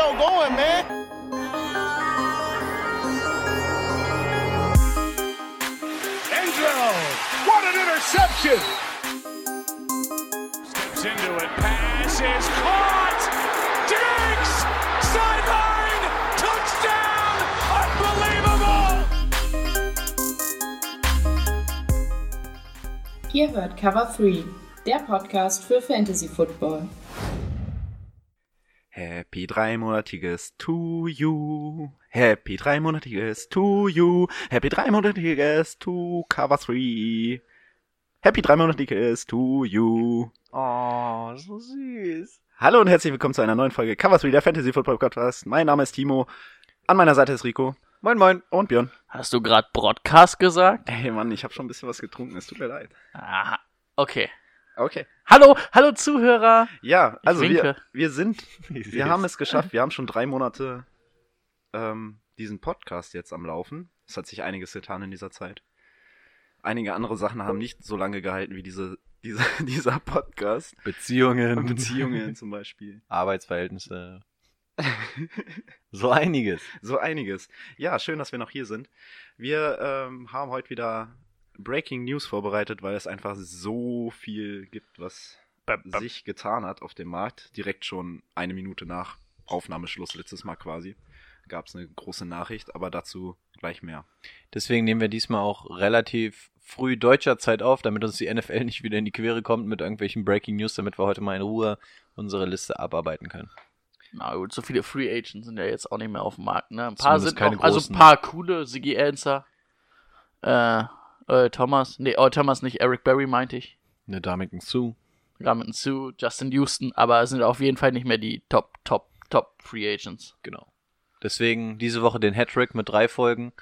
show going, man. Enzo, what an interception! Steps into it, pass is caught! Diggs! Sideline! Touchdown! Unbelievable! Ihr hört Cover 3, der Podcast für Fantasy Football. Happy dreimonatiges to you. Happy dreimonatiges to you. Happy dreimonatiges to Cover 3. Happy dreimonatiges to you. Oh, so süß. Hallo und herzlich willkommen zu einer neuen Folge Cover 3 der Fantasy Football Podcast. Mein Name ist Timo. An meiner Seite ist Rico. Moin, moin. Und Björn. Hast du gerade Broadcast gesagt? Hey Mann, ich habe schon ein bisschen was getrunken. Es tut mir leid. Aha. Okay. Okay. Hallo, hallo Zuhörer. Ja, also wir, wir sind, wir haben es geschafft. Wir haben schon drei Monate ähm, diesen Podcast jetzt am Laufen. Es hat sich einiges getan in dieser Zeit. Einige andere Sachen haben nicht so lange gehalten wie diese, diese, dieser Podcast. Beziehungen. Beziehungen zum Beispiel. Arbeitsverhältnisse. so einiges. So einiges. Ja, schön, dass wir noch hier sind. Wir ähm, haben heute wieder Breaking News vorbereitet, weil es einfach so viel gibt, was Bam, bam. sich getan hat auf dem Markt. Direkt schon eine Minute nach Aufnahmeschluss letztes Mal quasi gab es eine große Nachricht, aber dazu gleich mehr. Deswegen nehmen wir diesmal auch relativ früh deutscher Zeit auf, damit uns die NFL nicht wieder in die Quere kommt mit irgendwelchen Breaking News, damit wir heute mal in Ruhe unsere Liste abarbeiten können. Na gut, so viele Free Agents sind ja jetzt auch nicht mehr auf dem Markt, ne? Ein paar Zumindest sind noch, also ein paar coole, Siggy Answer, äh, äh, Thomas, nee, oh, Thomas nicht, Eric Berry meinte ich. Eine Damien Sue. Ramon Sue, Justin Houston, aber es sind auf jeden Fall nicht mehr die Top, Top, Top Free Agents. Genau. Deswegen diese Woche den Hattrick mit drei Folgen,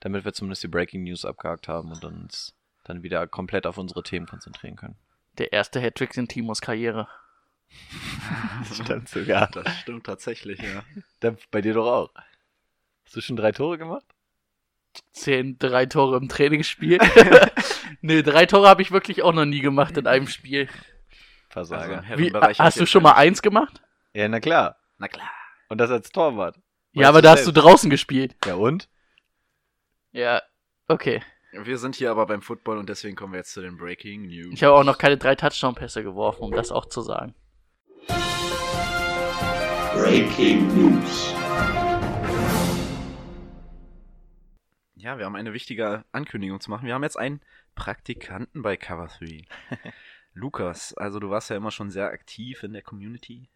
damit wir zumindest die Breaking News abgehakt haben und uns dann wieder komplett auf unsere Themen konzentrieren können. Der erste Hattrick in Timos Karriere. Das stimmt sogar. Das stimmt tatsächlich, ja. Da, bei dir doch auch. Hast du schon drei Tore gemacht? Zehn, drei Tore im Trainingsspiel. nee, drei Tore habe ich wirklich auch noch nie gemacht in einem Spiel. Versager. Also, Wie, hast du schon mal eins gemacht? ja, na klar. Na klar. Und das als Torwart. Ja, aber da hast du draußen gespielt. Ja, und? Ja, okay. Wir sind hier aber beim Football und deswegen kommen wir jetzt zu den Breaking News. Ich habe auch noch keine drei Touchdown-Pässe geworfen, um das auch zu sagen. Breaking News. Ja, wir haben eine wichtige Ankündigung zu machen. Wir haben jetzt einen Praktikanten bei Cover 3. Lukas, also du warst ja immer schon sehr aktiv in der Community.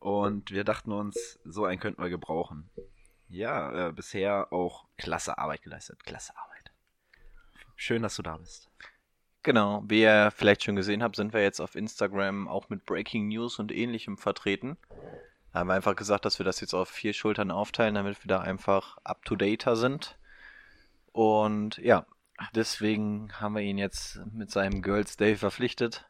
Und wir dachten uns, so einen könnten wir gebrauchen. Ja, äh, bisher auch klasse Arbeit geleistet. Klasse Arbeit. Schön, dass du da bist. Genau, wie ihr vielleicht schon gesehen habt, sind wir jetzt auf Instagram auch mit Breaking News und ähnlichem vertreten. Da haben wir einfach gesagt, dass wir das jetzt auf vier Schultern aufteilen, damit wir da einfach up-to-dater sind. Und ja, deswegen haben wir ihn jetzt mit seinem Girls Day verpflichtet.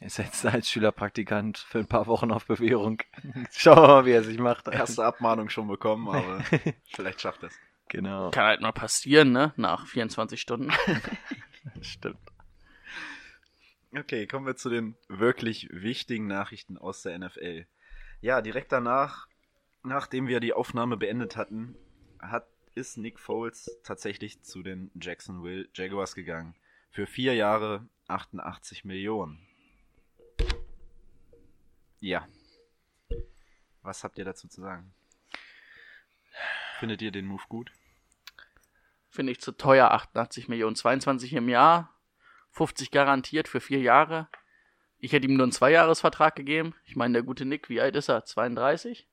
Er ist jetzt als Schülerpraktikant für ein paar Wochen auf Bewährung. Schauen wir mal, wie er sich macht. Erste Abmahnung schon bekommen, aber vielleicht schafft es. Genau, Kann halt mal passieren, ne? Nach 24 Stunden. stimmt. Okay, kommen wir zu den wirklich wichtigen Nachrichten aus der NFL. Ja, direkt danach, nachdem wir die Aufnahme beendet hatten, hat, ist Nick Foles tatsächlich zu den Jacksonville Jaguars gegangen. Für vier Jahre 88 Millionen. Ja. Was habt ihr dazu zu sagen? Findet ihr den Move gut? Finde ich zu teuer, 88 Millionen. 22 im Jahr, 50 garantiert für vier Jahre. Ich hätte ihm nur einen Zweijahresvertrag gegeben. Ich meine, der gute Nick, wie alt ist er? 32?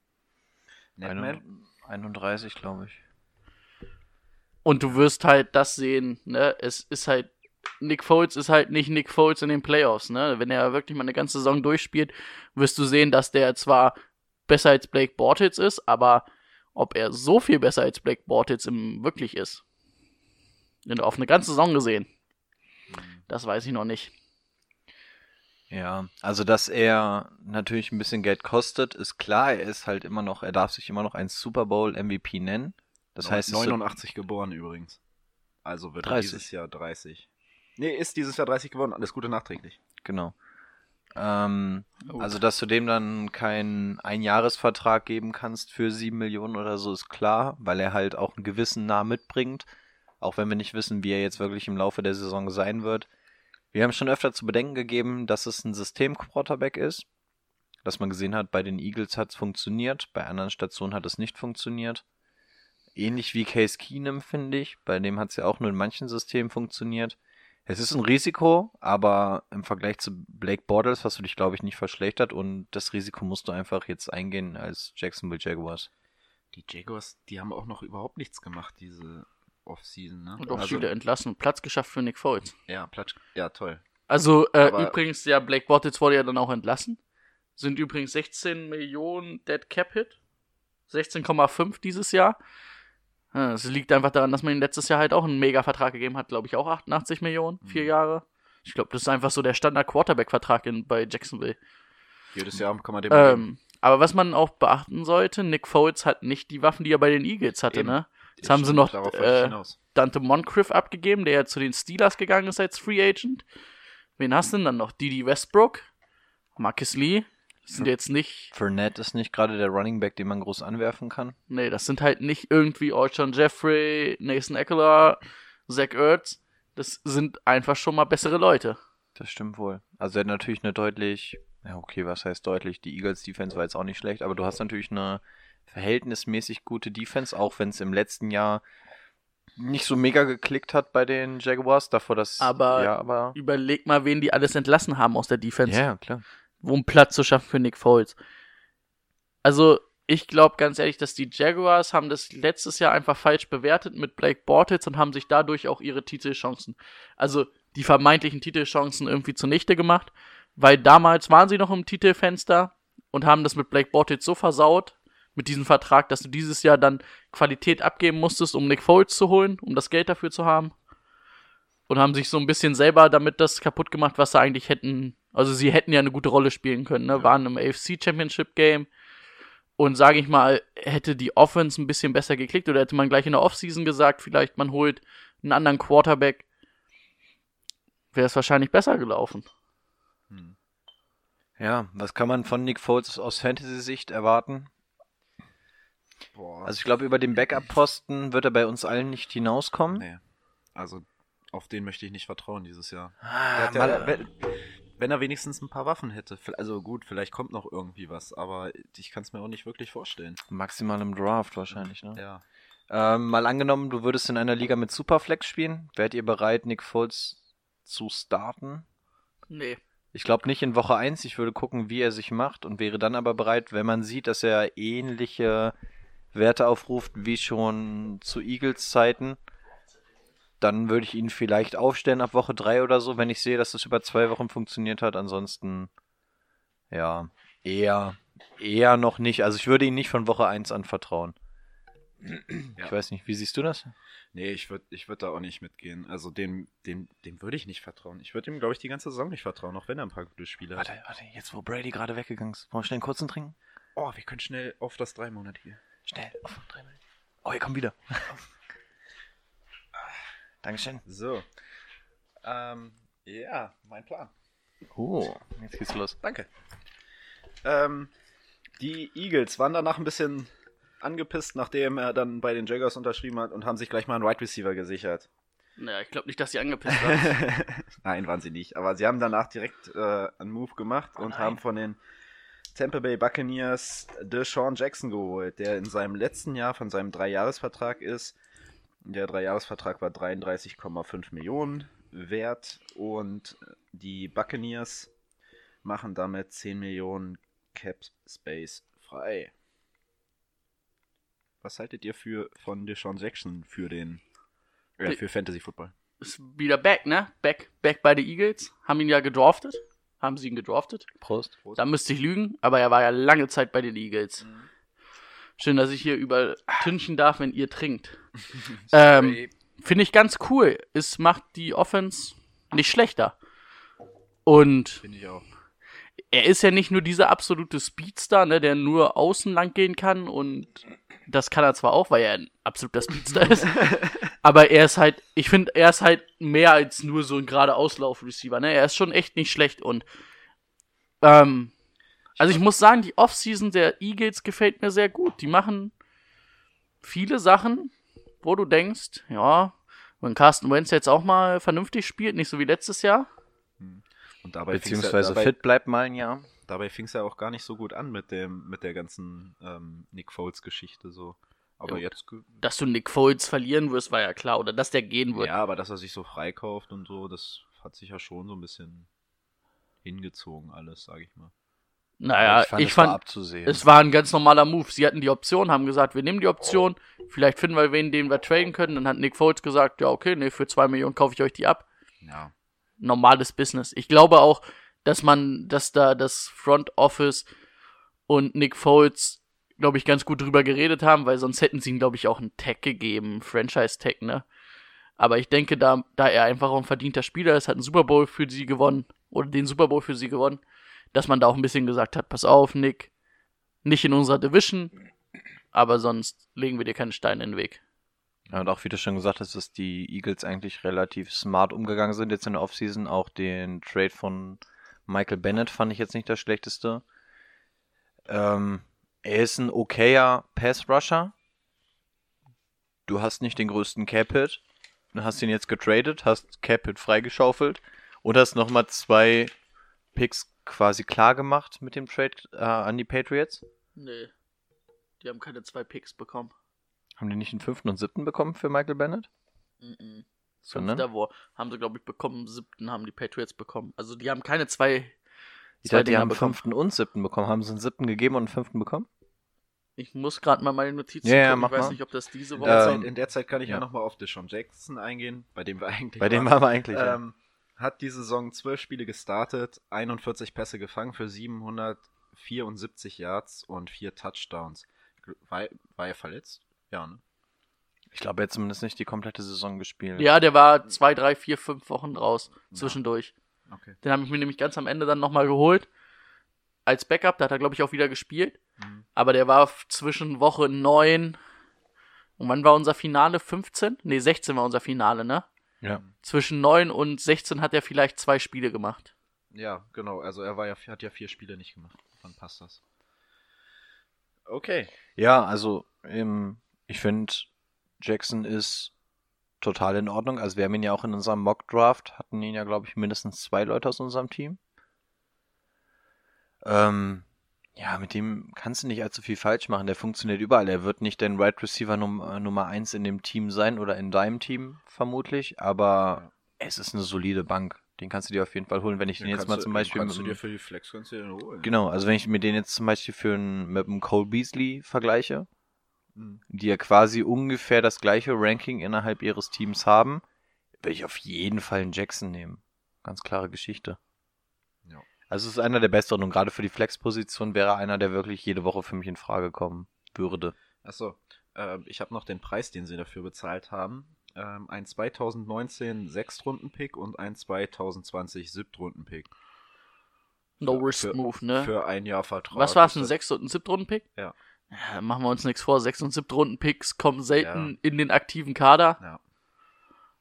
Netman? 31, glaube ich. Und du wirst halt das sehen, ne? Es ist halt, Nick Foles ist halt nicht Nick Foles in den Playoffs, ne? Wenn er wirklich mal eine ganze Saison durchspielt, wirst du sehen, dass der zwar besser als Blake Bortles ist, aber ob er so viel besser als Blake Bortles im wirklich ist, du auf eine ganze Saison gesehen, das weiß ich noch nicht. Ja, also dass er natürlich ein bisschen Geld kostet, ist klar. Er ist halt immer noch, er darf sich immer noch ein Super Bowl MVP nennen. Das heißt, es- 89 geboren übrigens. Also wird er 30. dieses Jahr 30. Nee, ist dieses Jahr 30 geworden. Alles Gute nachträglich. genau. Ähm, Gut. also, dass du dem dann keinen Einjahresvertrag geben kannst für sieben Millionen oder so, ist klar, weil er halt auch einen gewissen Namen mitbringt. Auch wenn wir nicht wissen, wie er jetzt wirklich im Laufe der Saison sein wird. Wir haben schon öfter zu bedenken gegeben, dass es ein System-Quarterback ist. Dass man gesehen hat, bei den Eagles hat es funktioniert, bei anderen Stationen hat es nicht funktioniert. Ähnlich wie Case Keenum, finde ich. Bei dem hat es ja auch nur in manchen Systemen funktioniert. Es ist ein Risiko, aber im Vergleich zu Blake Bortles hast du dich, glaube ich, nicht verschlechtert und das Risiko musst du einfach jetzt eingehen als Jacksonville Jaguars. Die Jaguars, die haben auch noch überhaupt nichts gemacht, diese Offseason, ne? Und auch also, viele entlassen. Platz geschafft für Nick Foles. Ja, Platsch, ja, toll. Also, äh, Aber- übrigens, ja, Blake Bortles wurde ja dann auch entlassen. Sind übrigens 16 Millionen Dead Cap Hit. 16,5 dieses Jahr. Es liegt einfach daran, dass man ihm letztes Jahr halt auch einen Mega-Vertrag gegeben hat, glaube ich, auch 88 Millionen, vier Mhm. Jahre. Ich glaube, das ist einfach so der Standard-Quarterback-Vertrag bei Jacksonville. Jedes Jahr kann man dem geben. Ähm, aber was man auch beachten sollte, Nick Foles hat nicht die Waffen, die er bei den Eagles hatte, Eben. ne? Jetzt haben sie noch äh. Dante Moncrief abgegeben, der ja zu den Steelers gegangen ist als Free Agent. Wen hast du denn dann noch? Didi Westbrook, Marcus Lee. Sind jetzt nicht, Fournette ist nicht gerade der Running Back, den man groß anwerfen kann. nee, das sind halt nicht irgendwie Alshon Jeffrey, Nathan Eckler, Zach Ertz. Das sind einfach schon mal bessere Leute. Das stimmt wohl. Also er hat natürlich eine deutlich, ja okay, was heißt deutlich? Die Eagles Defense war jetzt auch nicht schlecht, aber du hast natürlich eine verhältnismäßig gute Defense, auch wenn es im letzten Jahr nicht so mega geklickt hat bei den Jaguars, davor das Aber- ja, aber Überleg mal, wen die alles entlassen haben aus der Defense. ja, klar. Um Platz zu schaffen für Nick Foles. Also, ich glaube ganz ehrlich, dass die Jaguars haben das letztes Jahr einfach falsch bewertet mit Blake Bortles und haben sich dadurch auch ihre Titelchancen, also die vermeintlichen Titelchancen irgendwie zunichte gemacht, weil damals waren sie noch im Titelfenster und haben das mit Blake Bortles so versaut mit diesem Vertrag, dass du dieses Jahr dann Qualität abgeben musstest, um Nick Foles zu holen, um das Geld dafür zu haben. Und haben sich so ein bisschen selber damit das kaputt gemacht, was sie eigentlich hätten. Also sie hätten ja eine gute Rolle spielen können, ne? Waren im AFC Championship Game. Und sage ich mal, hätte die Offense ein bisschen besser geklickt oder hätte man gleich in der Offseason gesagt, vielleicht man holt einen anderen Quarterback, wäre es wahrscheinlich besser gelaufen. Ja, was kann man von Nick Foles aus Fantasy-Sicht erwarten? Boah. Also ich glaube, über den Backup-Posten wird er bei uns allen nicht hinauskommen. nee. Also, auf den möchte ich nicht vertrauen dieses Jahr. Ah, Der hat mal- ja, wenn, er wenigstens ein paar Waffen hätte. Also gut, vielleicht kommt noch irgendwie was, aber ich kann es mir auch nicht wirklich vorstellen. Maximal im Draft wahrscheinlich, ne? Ja. Ähm, mal angenommen, du würdest in einer Liga mit Superflex spielen. Wärt ihr bereit, Nick Foles zu starten? Nee. Ich glaube nicht in Woche 1. Ich würde gucken, wie er sich macht und wäre dann aber bereit, wenn man sieht, dass er ähnliche Werte aufruft wie schon zu Eagles Zeiten. Dann würde ich ihn vielleicht aufstellen ab Woche 3 oder so, wenn ich sehe, dass das über zwei Wochen funktioniert hat. Ansonsten, ja, eher, eher noch nicht. Also ich würde ihn nicht von Woche 1 anvertrauen. Ja. Ich weiß nicht, wie siehst du das? Nee, ich würde ich würd da auch nicht mitgehen. Also dem, dem, dem würde ich nicht vertrauen. Ich würde ihm, glaube ich, die ganze Saison nicht vertrauen, auch wenn er ein paar gute Spiele hat. Warte, warte, jetzt wo Brady gerade weggegangen ist. Wollen wir schnell einen kurzen trinken? Oh, wir können schnell auf das drei Monat hier. Schnell, auf drei Minuten. Oh, ihr kommt wieder. Dankeschön. So. Ähm, ja, mein Plan. Oh, jetzt geht's los. Danke. Ähm, die Eagles waren danach ein bisschen angepisst, nachdem er dann bei den Jaguars unterschrieben hat und haben sich gleich mal einen Wide Receiver gesichert. Naja, ich glaube nicht, dass sie angepisst waren. Nein, waren sie nicht. Aber sie haben danach direkt äh, einen Move gemacht und haben von den Tampa Bay Buccaneers Deshaun Jackson geholt, der in seinem letzten Jahr von seinem Dreijahresvertrag ist. Der Dreijahresvertrag war 33,5 Millionen wert und die Buccaneers machen damit 10 Millionen Cap Space frei. Was haltet ihr für von Deshaun Jackson für den äh, für Fantasy Football? Ist wieder back, ne? Back, back bei den Eagles. Haben ihn ja gedraftet. Haben sie ihn gedraftet. Prost. Da müsste ich lügen, aber er war ja lange Zeit bei den Eagles. Schön, dass ich hier übertünchen darf, wenn ihr trinkt. ähm, Finde ich ganz cool. Es macht die Offense nicht schlechter. Und Finde ich auch. er ist ja nicht nur dieser absolute Speedster, ne, der nur außen lang gehen kann und das kann er zwar auch, weil er ein absoluter Speedster ist, aber er ist halt, ich finde, er ist halt mehr als nur so ein gerade Auslauf-Receiver, ne, er ist schon echt nicht schlecht und Ähm, also ich muss sagen, die Offseason der Eagles gefällt mir sehr gut. Die machen viele Sachen, wo du denkst, ja, wenn Carsten Wentz jetzt auch mal vernünftig spielt, nicht so wie letztes Jahr. Und dabei Beziehungsweise dabei, fit bleibt mal ein Jahr. dabei fing es ja auch gar nicht so gut an mit dem, mit der ganzen ähm, Nick Foles-Geschichte so. Aber Ja, jetzt, Dass du Nick Foles verlieren wirst, war ja klar. Oder dass der gehen wird. ja, aber dass er sich so freikauft und so, das hat sich ja schon so ein bisschen hingezogen alles, sag ich mal. Naja, ich es war fand, abzusehen. es war ein ganz normaler Move. Sie hatten die Option, haben gesagt, wir nehmen die Option. Vielleicht finden wir wen, den wir traden können. Dann hat Nick Foles gesagt, ja, okay, nee, für zwei Millionen kaufe ich euch die ab. Ja. normales Business. Ich glaube auch, dass man, dass da das Front Office und Nick Foles, glaube ich, ganz gut drüber geredet haben, weil sonst hätten sie ihm, glaube ich, auch einen Tag gegeben, Franchise-Tag, ne? Aber ich denke, da, da er einfach auch ein verdienter Spieler ist, hat einen Super Bowl für sie gewonnen, oder den Super Bowl für sie gewonnen, dass man da auch ein bisschen gesagt hat, pass auf, Nick, nicht in unserer Division, aber sonst legen wir dir keinen Stein in den Weg. Ja, und auch wie du schon gesagt hast, dass die Eagles eigentlich relativ smart umgegangen sind jetzt in der Offseason. Auch den Trade von Michael Bennett fand ich jetzt nicht das schlechteste. Ähm, er ist ein okayer Pass-Rusher. Du hast nicht den größten Cap-Hit. Du hast ihn jetzt getradet, hast Cap-Hit freigeschaufelt und hast nochmal zwei Picks quasi klar gemacht mit dem Trade äh, an die Patriots. Nee. Die haben keine zwei Picks bekommen. Haben die nicht den fünften und siebten bekommen für Michael Bennett? Mhm. Sondern? Fünfter wo haben sie, glaube ich, bekommen. Siebten haben die Patriots bekommen. Also die haben keine zwei. Ich zwei dachte, die haben bekommen. fünften und siebten bekommen. Haben sie einen siebten gegeben und einen fünften bekommen? Ich muss gerade mal meine Notizen Ja, ja, mach Ich weiß mal. nicht, ob das diese In Woche der, Ähm, Zeit, in der Zeit kann ich ja, ja. nochmal auf Deshaun Jackson eingehen, bei dem wir eigentlich Bei dem waren. waren wir eigentlich. ja. Hat die Saison zwölf Spiele gestartet, 41 Pässe gefangen für 774 Yards und vier Touchdowns. War, war er verletzt? Ja, ne? Ich glaube, er hat zumindest nicht die komplette Saison gespielt. Ja, der war zwei, drei, vier, fünf Wochen raus. Zwischendurch. Okay. Den habe ich mir nämlich ganz am Ende dann nochmal geholt. Als Backup, da hat er, glaube ich, auch wieder gespielt. Mhm. Aber der war zwischen Woche 9 und wann war unser Finale? 15? Ne, 16 war unser Finale, ne? Ja. Zwischen 9 und 16 hat er vielleicht zwei Spiele gemacht. Ja, genau. Also er war ja, hat ja vier Spiele nicht gemacht. Dann passt das. Okay. Ja, also ähm, ich finde, Jackson ist total in Ordnung. Also wir haben ihn ja auch in unserem Mock Draft, hatten ihn ja, glaube ich, mindestens zwei Leute aus unserem Team. Ähm, ja, mit dem kannst du nicht allzu viel falsch machen. Der funktioniert überall. Er wird nicht dein Right Receiver Num äh, Nummer eins in dem Team sein oder in deinem Team vermutlich, aber es ist eine solide Bank. Den kannst du dir auf jeden Fall holen, wenn ich den jetzt mal zum Beispiel Kannst du dir für die Flex kannst du den holen. Genau, also wenn ich mir den jetzt zum Beispiel für einen, mit dem Cole Beasley vergleiche, Mhm. die ja quasi ungefähr das gleiche Ranking innerhalb ihres Teams haben, würde ich auf jeden Fall einen Jackson nehmen. Ganz klare Geschichte. Ja. Also es ist einer der besseren und gerade für die Flex-Position wäre einer, der wirklich jede Woche für mich in Frage kommen würde. Achso, äh, ich habe noch den Preis, den sie dafür bezahlt haben. Ähm, ein 2019 Sechstrunden-Pick und ein 2020 Siebtrunden-Pick. No Risk für- Move, ne? Für ein Jahr Vertrag. Was war es, ein das- sechs- und ein Siebtrunden-Pick? Ja. ja. Machen wir uns nichts vor. Sechs- und Siebtrunden-Picks kommen selten in den aktiven Kader. Ja.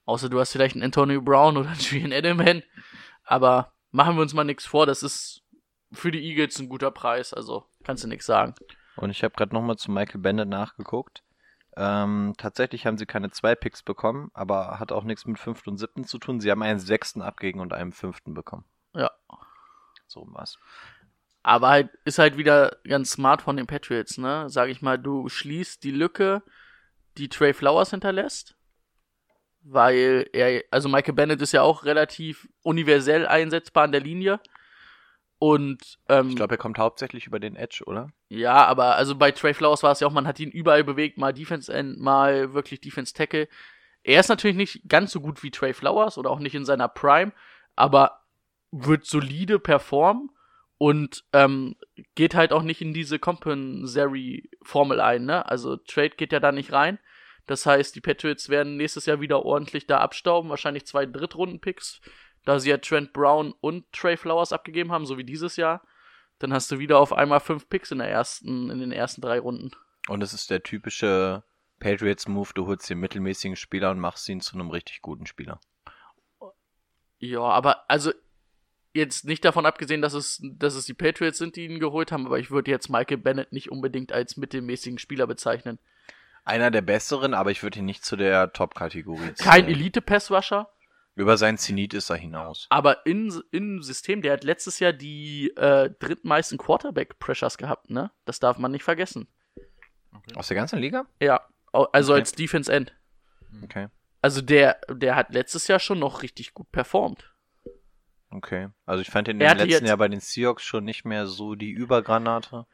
Außer du hast vielleicht einen Antonio Brown oder einen Julian Edelman. Aber machen wir uns mal nichts vor. Das ist für die Eagles ein guter Preis. Also kannst du nichts sagen. Und ich habe gerade nochmal zu Michael Bennett nachgeguckt. Ähm, tatsächlich haben sie keine zwei Picks bekommen, aber hat auch nichts mit fünften und siebten zu tun. Sie haben einen sechsten abgegeben und einen fünften bekommen. Ja. So was. Aber halt, ist halt wieder ganz smart von den Patriots, ne? Sag ich mal, du schließt die Lücke, die Trey Flowers hinterlässt. Weil er, also Michael Bennett ist ja auch relativ universell einsetzbar an der Linie. Und, ähm, Ich glaube, er kommt hauptsächlich über den Edge, oder? ja, aber also bei Trey Flowers war es ja auch, man hat ihn überall bewegt, mal Defense End, mal wirklich Defense Tackle. Er ist natürlich nicht ganz so gut wie Trey Flowers oder auch nicht in seiner Prime, aber wird solide performen und ähm, geht halt auch nicht in diese Compensary Formel ein, ne? Also Trade geht ja da nicht rein. Das heißt, die Patriots werden nächstes Jahr wieder ordentlich da abstauben, wahrscheinlich zwei Drittrunden-Picks, da sie ja Trent Brown und Trey Flowers abgegeben haben, so wie dieses Jahr. Dann hast du wieder auf einmal fünf Picks in der ersten, in den ersten drei Runden. Und es ist der typische Patriots-Move, du holst den mittelmäßigen Spieler und machst ihn zu einem richtig guten Spieler. Ja, aber also Jetzt nicht davon abgesehen, dass es, dass es die Patriots sind, die ihn geholt haben, aber ich würde jetzt Michael Bennett nicht unbedingt als mittelmäßigen Spieler bezeichnen. Einer der besseren, aber ich würde ihn nicht zu der Top-Kategorie Kein zählen. Elite-Pass-Rusher, Über sein Zenit ist er hinaus. aber in, im System, der hat letztes Jahr die äh, drittmeisten Quarterback-Pressures gehabt, ne? Das darf man nicht vergessen. Aus der ganzen Liga? Ja, also Okay. als Defense-End. Okay. Also der, der hat letztes Jahr schon noch richtig gut performt. Okay. Also ich fand ihn im letzten Jahr bei den Seahawks schon nicht mehr so die Übergranate.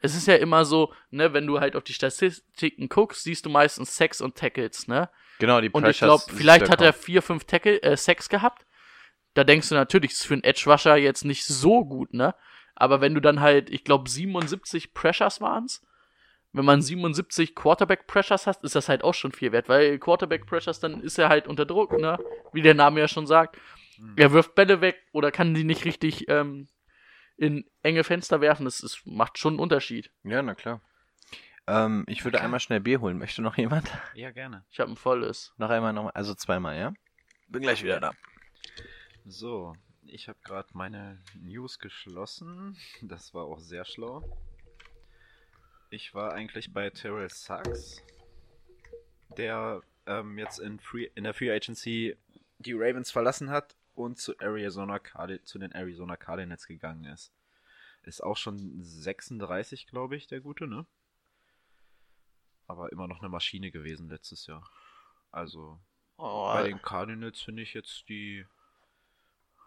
Es ist ja immer so, ne, wenn du halt auf die Statistiken guckst, siehst du meistens Sacks und Tackles, ne? Genau, die Und ich Pressures glaube, vielleicht hat er vier, fünf Tackle, äh, Sacks gehabt. Da denkst du natürlich, das ist für einen Edge Rusher jetzt nicht so gut, ne? Aber wenn du dann halt, ich glaube, 77 Pressures waren's. Wenn man 77 Quarterback Pressures hast, ist das halt auch schon viel wert, weil Quarterback Pressures, dann ist er halt unter Druck, ne? Wie der Name ja schon sagt. Er wirft Bälle weg oder kann die nicht richtig ähm, in enge Fenster werfen. Das ist, macht schon einen Unterschied. Ja, na klar. Ähm, ich würde einmal schnell Bier holen. Möchte noch jemand? Ja, gerne. Ich habe ein volles. noch einmal, noch also zweimal, ja? Bin gleich wieder da. So, ich habe gerade meine News geschlossen. Das war auch sehr schlau. Ich war eigentlich bei Terrell Sachs, der ähm, jetzt in, Free, in der Free Agency die Ravens verlassen hat und zu, Arizona Cardi zu den Arizona Cardinals gegangen ist. Ist auch schon 36, glaube ich, der Gute, ne? Aber immer noch eine Maschine gewesen letztes Jahr. Also Oh, bei den Cardinals finde ich jetzt die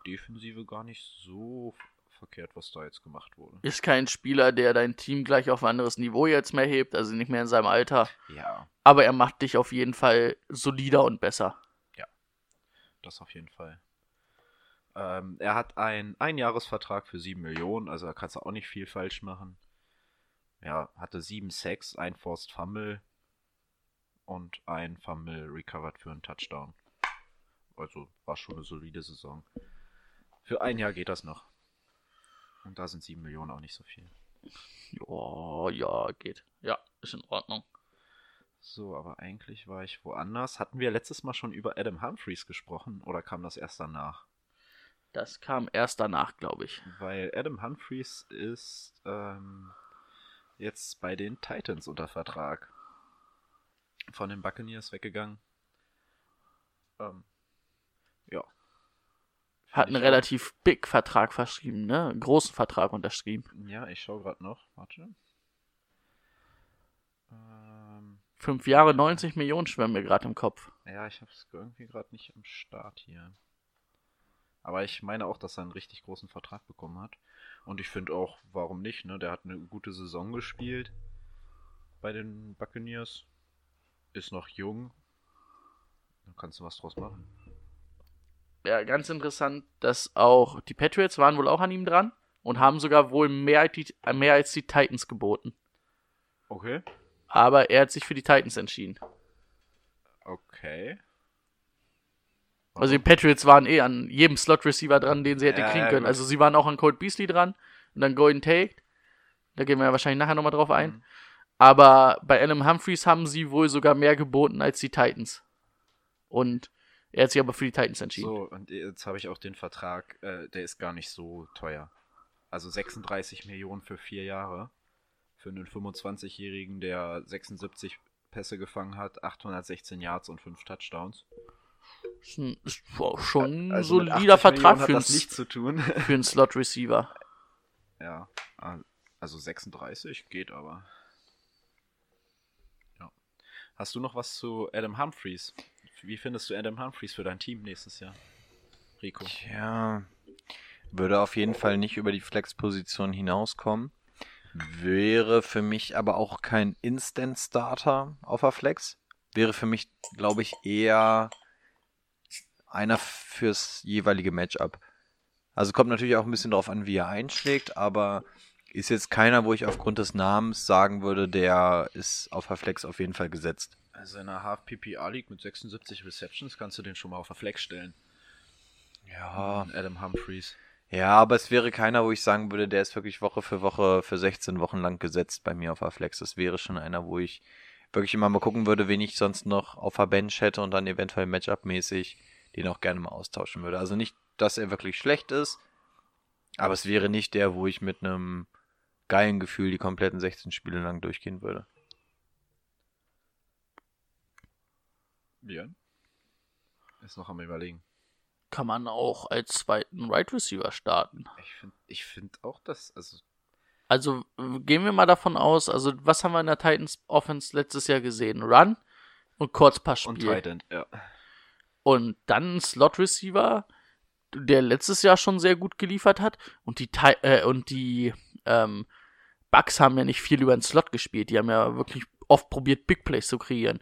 Defensive gar nicht so verkehrt, was da jetzt gemacht wurde. ist kein Spieler, der dein Team gleich auf ein anderes Niveau jetzt mehr hebt, also nicht mehr in seinem Alter. Ja, Aber er macht dich auf jeden Fall solider und besser. das auf jeden Fall. Ähm, er hat einen Einjahresvertrag für 7 Millionen, also da kannst du auch nicht viel falsch machen. Ja, hatte 7 Sacks, ein Forced Fumble und ein Fumble recovered für einen Touchdown. Also war schon eine solide Saison. Für ein Jahr geht das noch. Und da sind 7 Millionen auch nicht so viel. Ja, ja, geht. Ja, ist in Ordnung. So, aber eigentlich war ich woanders. Hatten wir letztes Mal schon über Adam Humphreys gesprochen oder kam das erst danach? Das kam erst danach, glaube ich. Weil Adam Humphreys ist ähm, jetzt bei den Titans unter Vertrag. Von den Buccaneers weggegangen. Ähm, ja. Hat einen relativ big Vertrag verschrieben, ne? Einen großen Vertrag unterschrieben. Ja, ich schaue gerade noch. Warte. Ähm, Fünf Jahre, 90 Millionen schwimmen mir gerade im Kopf. Ja, ich habe es irgendwie gerade nicht am Start hier. Aber ich meine auch, dass er einen richtig großen Vertrag bekommen hat. Und ich finde auch, warum nicht, ne? Der hat eine gute Saison gespielt bei den Buccaneers. Ist noch jung. Dann kannst du was draus machen. Ja, ganz interessant, dass auch die Patriots waren wohl auch an ihm dran und haben sogar wohl mehr als die, mehr als die Titans geboten. Okay. Aber er hat sich für die Titans entschieden. Okay. Also die Patriots waren eh an jedem Slot-Receiver dran, den sie hätte Ja, kriegen ja, können. gut. Also sie waren auch an Colt Beasley dran und dann Golden Tate. Da gehen wir ja wahrscheinlich nachher nochmal drauf ein. Mhm. Aber bei Adam Humphreys haben sie wohl sogar mehr geboten als die Titans. Und er hat sich aber für die Titans entschieden. So, und jetzt habe ich auch den Vertrag, äh, der ist gar nicht so teuer. Also 36 Millionen für vier Jahre. Für einen 25-Jährigen, der 76 Pässe gefangen hat, 816 Yards und 5 Touchdowns. Ist, schon ein Also solider 80 Vertrag für einen, für einen Slot-Receiver. ja, also 36 geht aber. Ja. Hast du noch was zu Adam Humphreys? Wie findest du Adam Humphreys für dein Team nächstes Jahr? Rico. Ja, würde auf jeden Fall nicht über die Flex-Position hinauskommen. Wäre für mich aber auch kein Instant-Starter auf der Flex. Wäre für mich, glaube ich, eher einer fürs jeweilige Matchup. Also kommt natürlich auch ein bisschen darauf an, wie er einschlägt, aber ist jetzt keiner, wo ich aufgrund des Namens sagen würde, der ist auf der Flex auf jeden Fall gesetzt. Also in einer Half-PPA League mit 76 Receptions kannst du den schon mal auf der Flex stellen. Ja, Adam Humphreys. Ja, aber es wäre keiner, wo ich sagen würde, der ist wirklich Woche für Woche für 16 Wochen lang gesetzt bei mir auf der Flex. Das wäre schon einer, wo ich wirklich immer mal gucken würde, wen ich sonst noch auf der Bench hätte und dann eventuell Matchup-mäßig den auch gerne mal austauschen würde. Also nicht, dass er wirklich schlecht ist, Aber es wäre nicht der, wo ich mit einem geilen Gefühl die kompletten 16 Spiele lang durchgehen würde. Björn? Ist noch am überlegen. Kann man auch als zweiten Right Receiver starten. Ich finde ich find auch das, also Also gehen wir mal davon aus, also was haben wir in der Titans Offense letztes Jahr gesehen? Run und Kurzpassspiel. und Tight End, ja. Und dann ein Slot Receiver, der letztes Jahr schon sehr gut geliefert hat. Und die, äh, und die ähm, Bucks haben ja nicht viel über den Slot gespielt. Die haben ja wirklich oft probiert, Big Plays zu kreieren.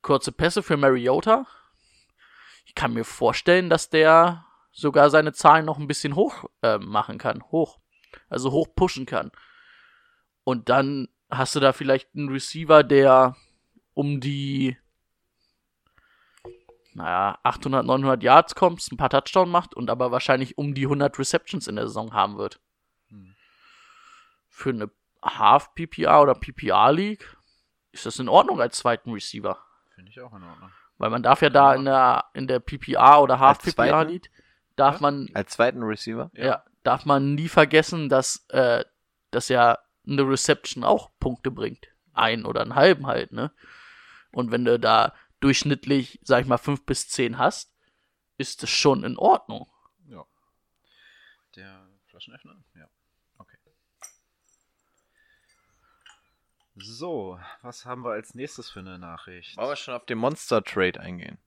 Kurze Pässe für Mariota. Ich kann mir vorstellen, dass der sogar seine Zahlen noch ein bisschen hoch äh, machen kann. Hoch. Also hoch pushen kann. Und dann hast du da vielleicht einen Receiver, der um die naja, 800, 900 Yards kommt, ein paar Touchdowns macht und aber wahrscheinlich um die 100 Receptions in der Saison haben wird. Hm. Für eine Half-PPR oder PPR-League ist das in Ordnung als zweiten Receiver. Finde ich auch in Ordnung. Weil man darf ja da in der, in der PPR oder Half-PPR-League, darf Ja? man, Als zweiten Receiver? ja. darf man nie vergessen, dass, äh, dass ja eine Reception auch Punkte bringt. Ein oder einen halben halt, ne? Und wenn du da durchschnittlich, sag ich mal, fünf bis zehn hast, ist das schon in Ordnung. Ja. Der Flaschenöffner? Ja. Okay. So, was haben wir als nächstes für eine Nachricht? Wollen wir schon auf den Monster Trade eingehen?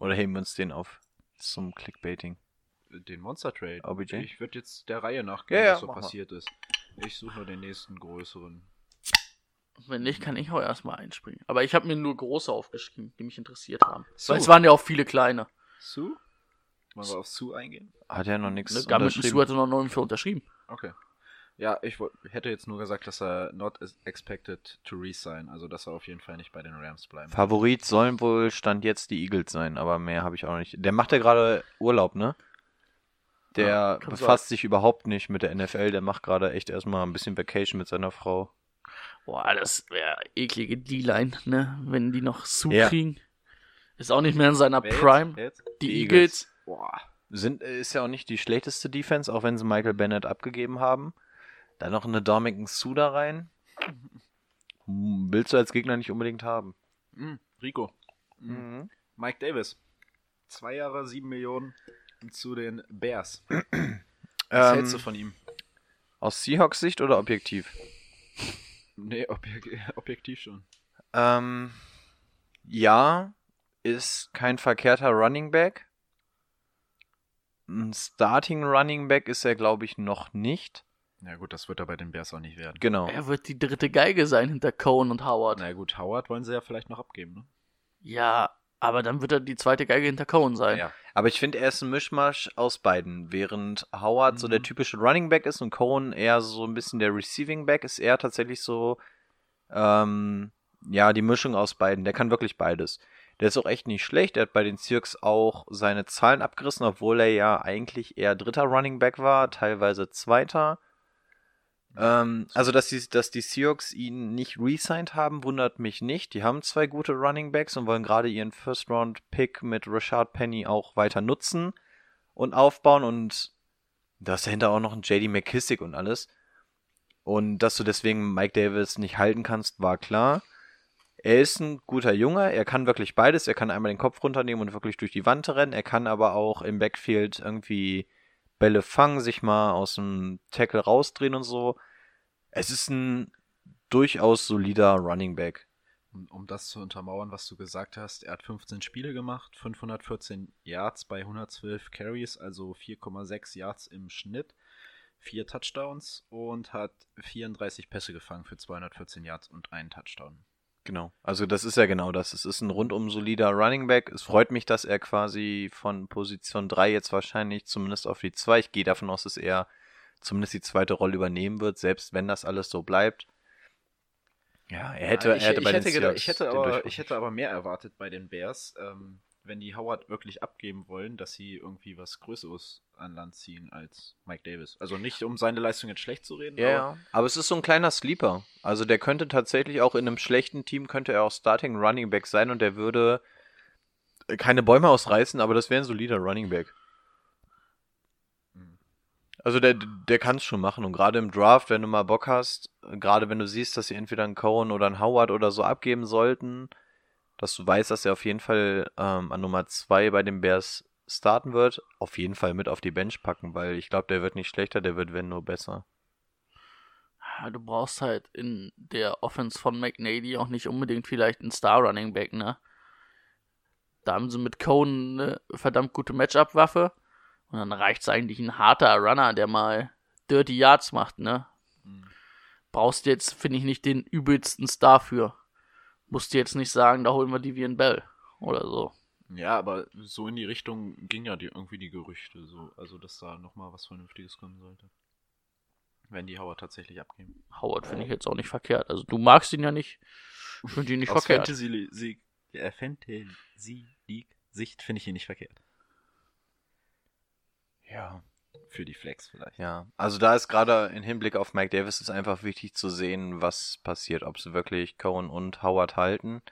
Oder heben wir uns den auf zum Clickbaiting? Den Monster Trade. OBJ? Ich würde jetzt der Reihe nachgehen, Ja, ja, was so mach mal. passiert ist. Ich suche nur den nächsten größeren. Wenn nicht, kann ich auch erstmal einspringen. Aber ich habe mir nur große aufgeschrieben, die mich interessiert haben. So. Weil es waren ja auch viele kleine. Sue? Wollen wir auf Sue eingehen? Hat er noch nichts Ne? Damit unterschrieben? Sue hatte noch neun für unterschrieben. Okay. Ja, ich hätte jetzt nur gesagt, dass er not expected to resign, also dass er auf jeden Fall nicht bei den Rams bleiben. Favorit sollen wohl Stand jetzt die Eagles sein, aber mehr habe ich auch nicht. Der macht ja gerade Urlaub, ne? Der Ja, befasst sich überhaupt nicht mit der NFL, der macht gerade echt erstmal ein bisschen Vacation mit seiner Frau. Boah, das wäre eklige D-Line, ne? Wenn die noch Sue Ja. kriegen. Ist auch nicht mehr in seiner jetzt? Prime. Jetzt? Die, Die Eagles. Boah. Sind, äh, ist ja auch nicht die schlechteste Defense, auch wenn sie Michael Bennett abgegeben haben. Dann noch eine Dominican Sue da rein. Hm, Willst du als Gegner nicht unbedingt haben. Hm, Rico. Hm. Mike Davis. Zwei Jahre, sieben Millionen zu den Bears. Was Ähm, hältst du von ihm? aus Seahawks Sicht oder objektiv? Nee, objek objektiv schon. Ähm, ja, ist kein verkehrter Running Back. Ein Starting Running Back ist er, glaube ich, noch nicht. Na gut, das wird er bei den Bears auch nicht werden. Genau. Er wird die dritte Geige sein hinter Cohen und Howard. Na gut, Howard wollen sie ja vielleicht noch abgeben, ne? Ja, aber dann wird er die zweite Geige hinter Cohen sein. Ja. Aber ich finde, er ist ein Mischmasch aus beiden. Während Howard so der Mhm. typische Running Back ist und Cohen eher so ein bisschen der Receiving Back, ist er tatsächlich so, ähm, ja, die Mischung aus beiden. Der kann wirklich beides. Der ist auch echt nicht schlecht. Er hat bei den Seahawks auch seine Zahlen abgerissen, obwohl er ja eigentlich eher dritter Running Back war, teilweise zweiter. Ähm, also, dass die, dass die Seahawks ihn nicht re-signed haben, wundert mich nicht. Die haben zwei gute Running Backs und wollen gerade ihren First-Round-Pick mit Rashad Penny auch weiter nutzen und aufbauen. Und da ist dahinter auch noch ein JD McKissick und alles. Und dass du deswegen Mike Davis nicht halten kannst, war klar. Er ist ein guter Junge, er kann wirklich beides. Er kann einmal den Kopf runternehmen und wirklich durch die Wand rennen. Er kann aber auch im Backfield irgendwie Bälle fangen, sich mal aus dem Tackle rausdrehen und so. Es ist ein durchaus solider Running Back. Um, das zu untermauern, was du gesagt hast, er hat 15 Spiele gemacht, 514 Yards bei 112 Carries, also 4,6 Yards im Schnitt, vier Touchdowns und hat 34 Pässe gefangen für 214 Yards und einen Touchdown. Genau. Also das ist ja genau das. Es ist ein rundum solider Running Back. Es freut mich, dass er quasi von Position 3 jetzt wahrscheinlich zumindest auf die 2. Ich gehe davon aus, dass er zumindest die zweite Rolle übernehmen wird, selbst wenn das alles so bleibt. Ja, er hätte, Ah, ich, er hätte ich, bei hätte den gedacht, Seahawks ich, hätte aber, ich hätte aber mehr erwartet bei den Bears, ähm, wenn die Howard wirklich abgeben wollen, dass sie irgendwie was Größeres an Land ziehen als Mike Davis. Also nicht, um seine Leistung jetzt schlecht zu reden, Ja, ja. Aber es ist so ein kleiner Sleeper. Also der könnte tatsächlich auch in einem schlechten Team könnte er auch Starting Running Back sein und der würde keine Bäume ausreißen, aber das wäre ein solider Running Back. Also der, der kann es schon machen und gerade im Draft, wenn du mal Bock hast, gerade wenn du siehst, dass sie entweder einen Cohen oder einen Howard oder so abgeben sollten, dass du weißt, dass er auf jeden Fall ähm, an Nummer 2 bei den Bears starten wird, auf jeden Fall mit auf die Bench packen, weil ich glaube, der wird nicht schlechter, der wird, wenn nur besser. Ja, du brauchst halt in der Offense von McNady auch nicht unbedingt vielleicht einen Star-Running Back, ne? Da haben sie mit Cohen eine verdammt gute Matchup-Waffe. Und dann reicht es eigentlich ein harter Runner, der mal Dirty Yards macht, ne? Brauchst jetzt, finde ich, nicht den übelsten Star für. Musst du jetzt nicht sagen, da holen wir Divian Bell oder so. Ja, aber so in die Richtung ging ja die, irgendwie die Gerüchte, so, also dass da nochmal was Vernünftiges kommen sollte. Wenn die Howard tatsächlich abgeben. Howard finde ich jetzt auch nicht verkehrt. Also du magst ihn ja nicht. Ich finde ihn nicht Aus verkehrt. Fantasy, Sieg, äh, Fantasy League Sicht finde ich ihn nicht verkehrt. Ja. Für die Flex vielleicht. Ja, also da ist gerade im Hinblick auf Mike Davis ist einfach wichtig zu sehen, was passiert, ob sie wirklich Cohen und Howard halten.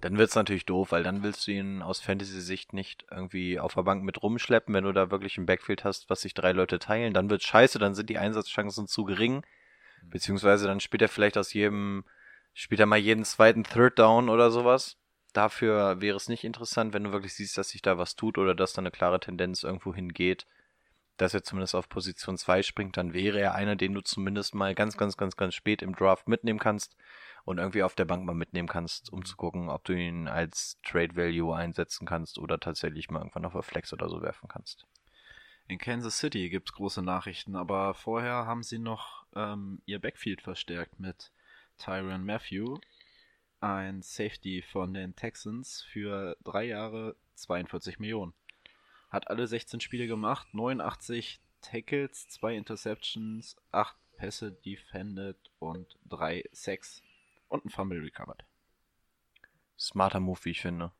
Dann wird es natürlich doof, weil dann willst du ihn aus Fantasy-Sicht nicht irgendwie auf der Bank mit rumschleppen, wenn du da wirklich ein Backfield hast, was sich drei Leute teilen. Dann wird scheiße, dann sind die Einsatzchancen zu gering. Beziehungsweise dann spielt er vielleicht aus jedem, spielt er mal jeden zweiten Third Down oder sowas. Dafür wäre es nicht interessant, wenn du wirklich siehst, dass sich da was tut oder dass da eine klare Tendenz irgendwo hingeht dass er zumindest auf Position 2 springt, dann wäre er einer, den du zumindest mal ganz, ganz, ganz, ganz spät im Draft mitnehmen kannst und irgendwie auf der Bank mal mitnehmen kannst, um zu gucken, ob du ihn als Trade Value einsetzen kannst oder tatsächlich mal irgendwann auf der Flex oder so werfen kannst. In Kansas City gibt es große Nachrichten, aber vorher haben sie noch ähm, ihr Backfield verstärkt mit Tyron Matthew, ein Safety von den Texans für drei Jahre 42 Millionen. Hat alle 16 Spiele gemacht, 89 Tackles, 2 Interceptions, 8 Pässe defended und 3 Sacks und ein Fumble recovered. Smarter Move, wie ich finde.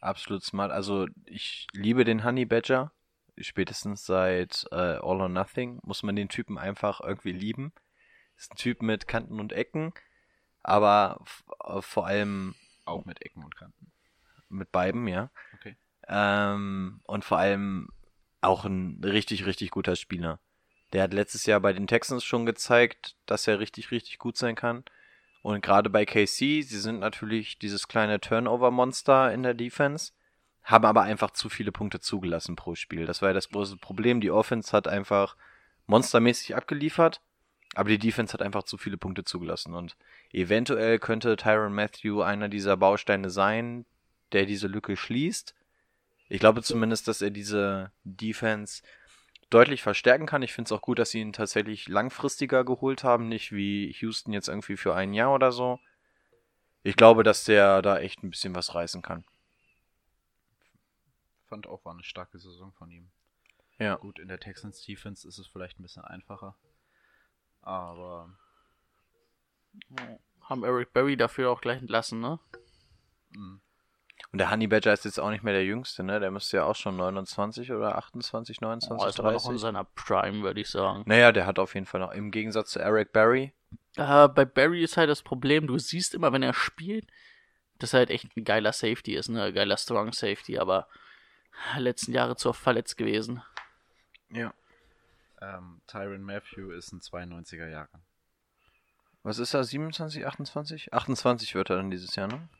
Absolut smart. Also ich liebe den Honey Badger. Spätestens seit äh, All or Nothing muss man den Typen einfach irgendwie lieben. Ist ein Typ mit Kanten und Ecken, aber äh, vor allem Auch mit Ecken und Kanten. mit beiden, ja. Ähm, und vor allem auch ein richtig, richtig guter Spieler. Der hat letztes Jahr bei den Texans schon gezeigt, dass er richtig, richtig gut sein kann. Und gerade bei KC, sie sind natürlich dieses kleine Turnover-Monster in der Defense, haben aber einfach zu viele Punkte zugelassen pro Spiel. Das war ja das große Problem. Die Offense hat einfach monstermäßig abgeliefert, aber die Defense hat einfach zu viele Punkte zugelassen. Und eventuell könnte Tyron Matthew einer dieser Bausteine sein, der diese Lücke schließt. Ich glaube zumindest, dass er diese Defense deutlich verstärken kann. Ich finde es auch gut, dass sie ihn tatsächlich langfristiger geholt haben, nicht wie Houston jetzt irgendwie für ein Jahr oder so. Ich glaube, dass der da echt ein bisschen was reißen kann. Fand auch, war eine starke Saison von ihm. Ja. Gut, in der Texans Defense ist es vielleicht ein bisschen einfacher. Aber Haben Eric Berry dafür auch gleich entlassen, ne? mh, Und der Honey Badger ist jetzt auch nicht mehr der Jüngste, ne? Der müsste ja auch schon 29 oder 28, Oh, 29, ist aber noch in 30. seiner Prime, würde ich sagen. Naja, der hat auf jeden Fall noch, im Gegensatz zu Eric Barry, Äh, bei Barry ist halt das Problem, du siehst immer, wenn er spielt, dass er halt echt ein geiler Safety ist, ne? Ein geiler Strong Safety, aber letzten Jahre zu oft verletzt gewesen. ja. ähm, Tyron Matthew ist ein 92er Jahrgang. Was ist er? 27, 28? 28 wird er dann dieses Jahr, ne?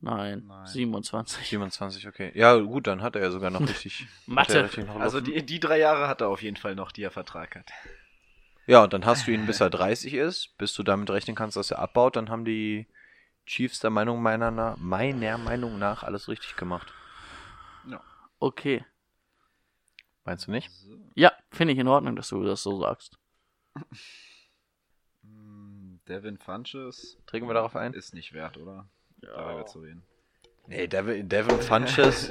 Nein, Nein. 27. 27, okay. Ja, gut, dann hat er ja sogar noch richtig. Mathe. richtig noch Also die, die drei Jahre hat er auf jeden Fall noch, die er Vertrag hat. Ja, und dann hast du ihn, bis er 30 ist, bis du damit rechnen kannst, dass er abbaut, dann haben die Chiefs der Meinung meiner, meiner Meinung nach alles richtig gemacht. Okay. Meinst du nicht? So. Ja, finde ich in Ordnung, dass du das so sagst. Mm, Devin Funches Trinken wir darauf ein? ist nicht wert, oder? Darüber zu reden. Nee, Devin, Devin Funches.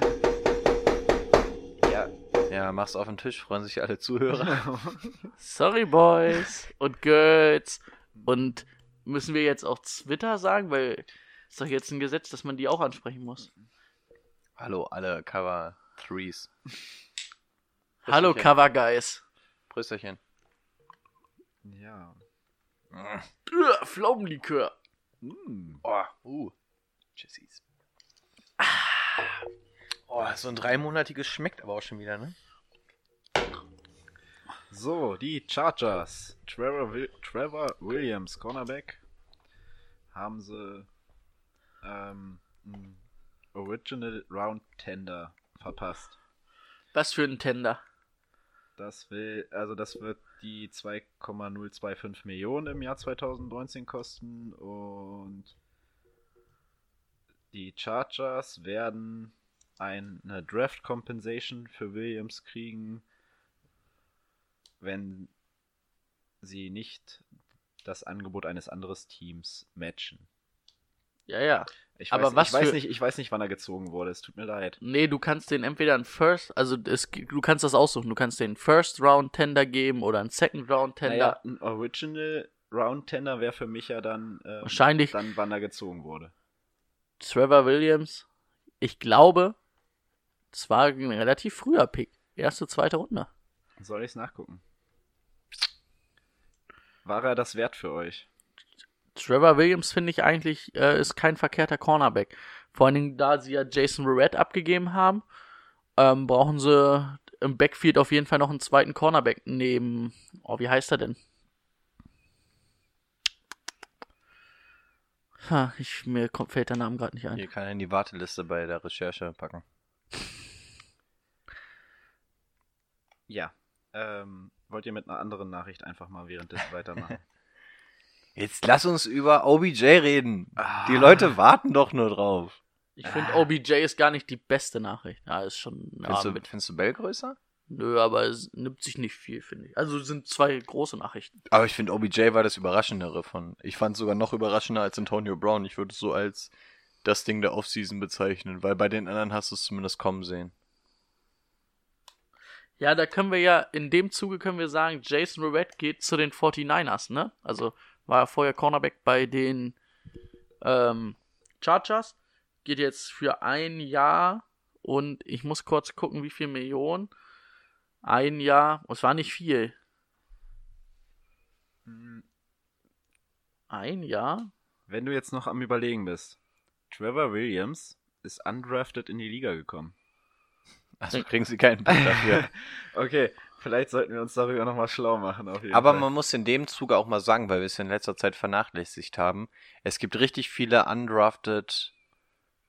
ja. Ja, mach's auf den Tisch, freuen sich alle Zuhörer. Sorry, Boys und Girls. Und müssen wir jetzt auch Twitter sagen, weil ist doch jetzt ein Gesetz, dass man die auch ansprechen muss. Hallo, alle Cover Threes. Hallo. Cover Guys. Prösterchen. Ja. Uah, Pflaumenlikör. Mm. Oh, uh. Jessies. Oh, so ein dreimonatiges schmeckt aber auch schon wieder, ne? So, die Chargers. Trevor, Wi- Trevor Williams, Cornerback. Haben sie ähm, Original Round Tender verpasst. Was für ein Tender. Das will, also das wird die 2,025 Millionen im Jahr 2019 kosten und die Chargers werden eine Draft Compensation für Williams kriegen, wenn sie nicht das Angebot eines anderen Teams matchen. Ja, ja. Ich Aber weiß, was ich weiß nicht, ich weiß nicht, wann er gezogen wurde. Es tut mir leid. Nee, du kannst den entweder einen First, also es, du kannst das aussuchen. Du kannst den First Round Tender geben oder einen Second Round Tender. Naja, ein Original Round Tender wäre für mich ja dann ähm, Wahrscheinlich- dann, wann er gezogen wurde. Trevor Williams, ich glaube, es war ein relativ früher Pick. Erste, zweite Runde. Soll ich es nachgucken? War er das wert für euch? Trevor Williams finde ich eigentlich äh, ist kein verkehrter Cornerback. Vor allen Dingen, da sie ja Jason Verrett abgegeben haben, ähm, brauchen sie im Backfield auf jeden Fall noch einen zweiten Cornerback neben. Oh, wie heißt er denn? Ha, ich, mir kommt, fällt der Name gerade nicht ein. Hier kann er in die Warteliste bei der Recherche packen. Ja. Ähm, wollt ihr mit einer anderen Nachricht einfach mal währenddessen weitermachen? Jetzt lass uns über OBJ reden. Die Ah. Leute warten doch nur drauf. Ich finde, OBJ ist gar nicht die beste Nachricht. Ja, ist schon. Findest, du, mit, findest du Bell größer? Nö, aber es nimmt sich nicht viel, finde ich. Also es sind zwei große Nachrichten. Aber ich finde, OBJ war das Überraschendere von. Ich fand es sogar noch überraschender als Antonio Brown. Ich würde es so als das Ding der Offseason bezeichnen, weil bei den anderen hast du es zumindest kommen sehen. Ja, da können wir ja, in dem Zuge können wir sagen, Jason Verrett geht zu den 49ers, ne? Also war er vorher Cornerback bei den ähm, Chargers, geht jetzt für ein Jahr und ich muss kurz gucken, wie viel Millionen. Ein Jahr, es war nicht viel. Ein Jahr? Wenn du jetzt noch am Überlegen bist. Trevor Williams ist undrafted in die Liga gekommen. Also kriegen sie keinen Punkt dafür. Okay, vielleicht sollten wir uns darüber nochmal schlau machen. Auf jeden Aber Fall. man muss in dem Zuge auch mal sagen, weil wir es in letzter Zeit vernachlässigt haben, es gibt richtig viele undrafted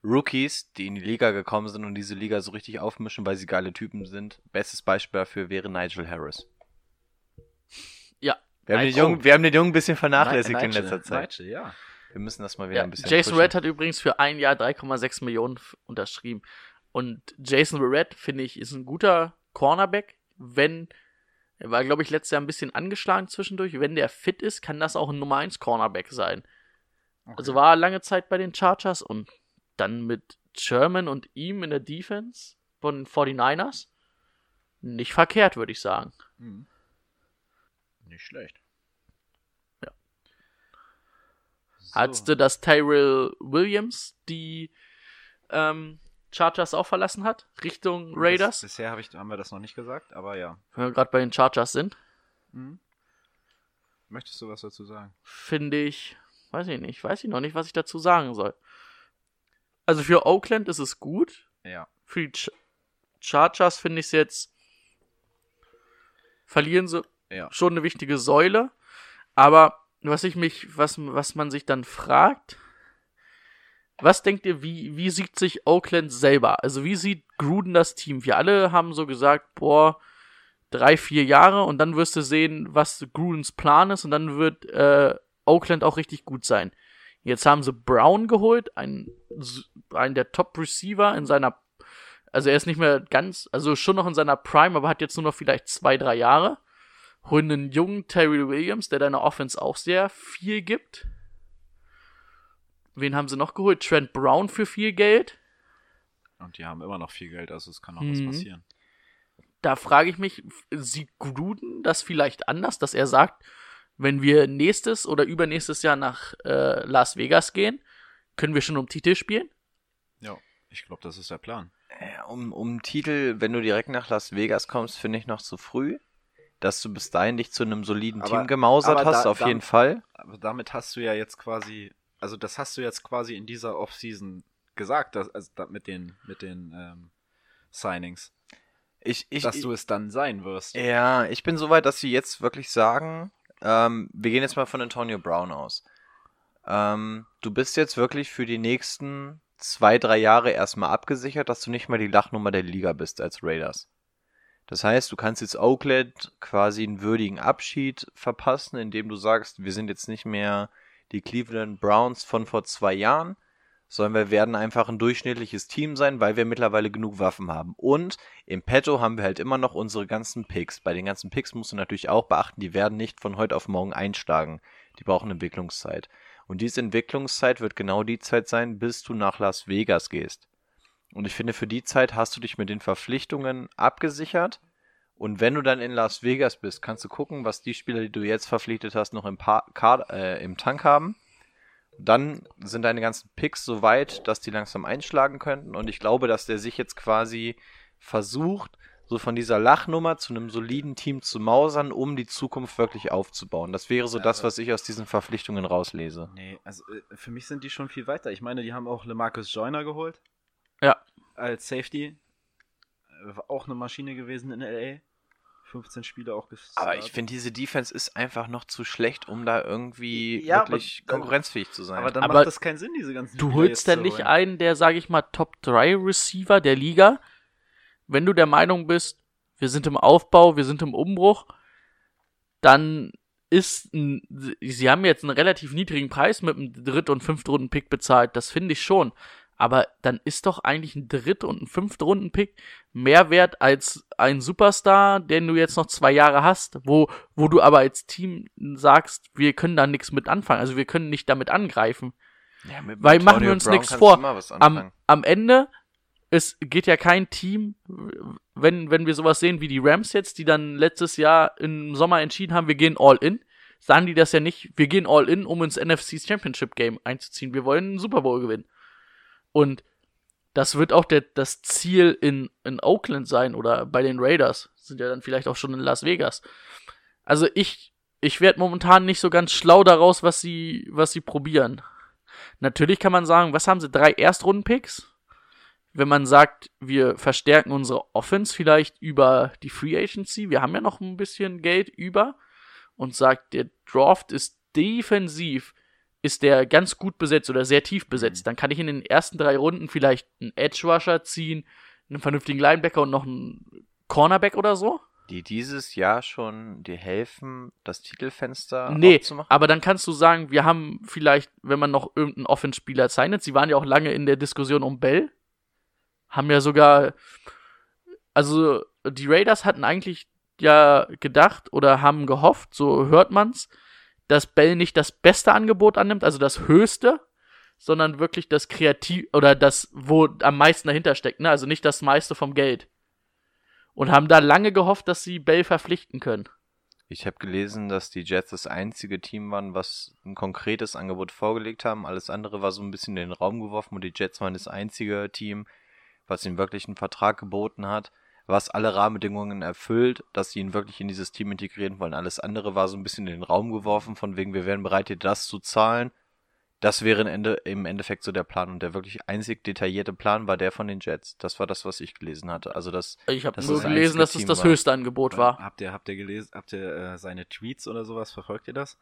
Rookies, die in die Liga gekommen sind und diese Liga so richtig aufmischen, weil sie geile Typen sind. Bestes Beispiel dafür wäre Nigel Harris. Ja. Wir haben, den, Jungen, wir haben den Jungen ein bisschen vernachlässigt Ni- in Nigel, letzter Zeit. Nigel, ja. Wir müssen das mal wieder Ja, ein bisschen Jason pushen. Verrett hat übrigens für ein Jahr 3,6 Millionen unterschrieben. Und Jason Verrett, finde ich, ist ein guter Cornerback. Wenn, er war, glaube ich, letztes Jahr ein bisschen angeschlagen zwischendurch. Wenn der fit ist, kann das auch ein Nummer 1 Cornerback sein. Also war er lange Zeit bei den Chargers und dann mit Sherman und ihm in der Defense von den 49ers. Nicht verkehrt, würde ich sagen. Mhm. Nicht schlecht. Ja. So. Hattest du, dass Tyrell Williams die ähm, Chargers auch verlassen hat? Richtung Raiders? Bis, bisher hab ich, haben wir das noch nicht gesagt, aber ja. Wenn wir gerade bei den Chargers sind, Mhm. Möchtest du was dazu sagen? finde ich, weiß ich nicht, weiß ich noch nicht, was ich dazu sagen soll. Also für Oakland ist es gut. Ja. Für die Ch Chargers finde ich es jetzt, verlieren sie Ja. schon eine wichtige Säule. Aber was ich mich, was, was man sich dann fragt, was denkt ihr, wie, wie sieht sich Oakland selber? Also wie sieht Gruden das Team? Wir alle haben so gesagt, boah, drei, vier Jahre und dann wirst du sehen, was Grudens Plan ist und dann wird äh, Oakland auch richtig gut sein. Jetzt haben sie Brown geholt, einen, einen der Top-Receiver in seiner, also er ist nicht mehr ganz, also schon noch in seiner Prime, aber hat jetzt nur noch vielleicht zwei, drei Jahre. Holen einen jungen Terry Williams, der deiner Offense auch sehr viel gibt. Wen haben sie noch geholt? Trent Brown für viel Geld. Und die haben immer noch viel Geld, also es kann noch was Mhm. passieren. da frage ich mich, sieht Gruden das vielleicht anders, dass er sagt, wenn wir nächstes oder übernächstes Jahr nach äh, Las Vegas gehen, können wir schon um Titel spielen? Ja, ich glaube, das ist der Plan. Äh, Um, um Titel, wenn du direkt nach Las Vegas kommst, finde ich noch zu früh. Dass du bis dahin dich zu einem soliden Aber- Team gemausert aber hast, da- auf da- jeden Fall. Aber damit hast du ja jetzt quasi, also das hast du jetzt quasi in dieser Offseason gesagt, dass, also da, mit den, mit den ähm, Signings. Ich, ich, dass du es dann sein wirst. Ja, ich bin soweit, dass sie jetzt wirklich sagen, ähm, wir gehen jetzt mal von Antonio Brown aus. Ähm, du bist jetzt wirklich für die nächsten zwei, drei Jahre erstmal abgesichert, dass du nicht mal die Lachnummer der Liga bist als Raiders. Das heißt, du kannst jetzt Oakland quasi einen würdigen Abschied verpassen, indem du sagst, wir sind jetzt nicht mehr die Cleveland Browns von vor zwei Jahren, sondern wir werden einfach ein durchschnittliches Team sein, weil wir mittlerweile genug Waffen haben. Und im Petto haben wir halt immer noch unsere ganzen Picks. Bei den ganzen Picks musst du natürlich auch beachten, die werden nicht von heute auf morgen einschlagen. Die brauchen Entwicklungszeit. Und diese Entwicklungszeit wird genau die Zeit sein, bis du nach Las Vegas gehst. Und ich finde, für die Zeit hast du dich mit den Verpflichtungen abgesichert. Und wenn du dann in Las Vegas bist, kannst du gucken, was die Spieler, die du jetzt verpflichtet hast, noch im, pa Kader, äh, im Tank haben. Dann sind deine ganzen Picks so weit, dass die langsam einschlagen könnten. Und ich glaube, dass der sich jetzt quasi versucht, so von dieser Lachnummer zu einem soliden Team zu mausern, um die Zukunft wirklich aufzubauen. Das wäre so Ja, das, was ich aus diesen Verpflichtungen rauslese. Nee, also äh, für mich sind die schon viel weiter. Ich meine, die haben auch LeMarcus Joyner geholt. Ja. Als Safety. Äh, War auch eine Maschine gewesen in LA. 15 Spiele auch gestartet. Aber ich finde, diese Defense ist einfach noch zu schlecht, um da irgendwie Ja, aber wirklich dann- konkurrenzfähig zu sein. Aber dann Aber macht das keinen Sinn, diese ganzen Du Spieler holst jetzt dann nicht einen, der, sage ich mal, Top 3 Receiver der Liga. Wenn du der Meinung bist, wir sind im Aufbau, wir sind im Umbruch, dann ist ein, sie haben jetzt einen relativ niedrigen Preis mit einem Dritt- und Fünftrunden-Pick bezahlt, das finde ich schon. Aber dann ist doch eigentlich ein Dritt- und ein Fünftrunden-Pick mehr wert als ein Superstar, den du jetzt noch zwei Jahre hast, wo, wo du aber als Team sagst, wir können da nichts mit anfangen, also wir können nicht damit angreifen. ja, Weil machen wir uns nichts vor. Am, am Ende, es geht ja kein Team, wenn, wenn wir sowas sehen wie die Rams jetzt, die dann letztes Jahr im Sommer entschieden haben, wir gehen all in, sagen die das ja nicht, wir gehen all in, um ins NFC Championship Game einzuziehen. Wir wollen einen Super Bowl gewinnen. Und das wird auch der, das Ziel in, in Oakland sein oder bei den Raiders. Sind ja dann vielleicht auch schon in Las Vegas. Also ich, ich werde momentan nicht so ganz schlau daraus, was sie, was sie probieren. Natürlich kann man sagen, was haben sie? Drei Erstrunden-Picks? Wenn man sagt, wir verstärken unsere Offense vielleicht über die Free Agency, wir haben ja noch ein bisschen Geld über und sagt, der Draft ist defensiv, ist der ganz gut besetzt oder sehr tief besetzt, dann kann ich in den ersten drei Runden vielleicht einen Edge Rusher ziehen, einen vernünftigen Linebacker und noch einen Cornerback oder so. Die dieses Jahr schon dir helfen, das Titelfenster Nee, aufzumachen? aber dann kannst du sagen, wir haben vielleicht, wenn man noch irgendeinen Offenspieler zeichnet, sie waren ja auch lange in der Diskussion um Bell, haben ja sogar, also die Raiders hatten eigentlich ja gedacht oder haben gehofft, so hört man's, dass Bell nicht das beste Angebot annimmt, also das höchste, sondern wirklich das Kreativ oder das, wo am meisten dahinter steckt, ne? Also nicht das meiste vom Geld. Und haben da lange gehofft, dass sie Bell verpflichten können. Ich habe gelesen, dass die Jets das einzige Team waren, was ein konkretes Angebot vorgelegt haben. Alles andere war so ein bisschen in den Raum geworfen und die Jets waren das einzige Team, was ihm wirklich einen Vertrag geboten hat, was alle Rahmenbedingungen erfüllt, dass sie ihn wirklich in dieses Team integrieren wollen. Alles andere war so ein bisschen in den Raum geworfen, von wegen, wir wären bereit, dir das zu zahlen. Das wäre im, Ende, im Endeffekt so der Plan. Und der wirklich einzig detaillierte Plan war der von den Jets. Das war das, was ich gelesen hatte. Also das, Ich habe Das nur ist das gelesen, dass es das höchste Angebot war. Habt ihr, habt ihr gelesen, habt ihr äh, seine Tweets oder sowas, verfolgt ihr das?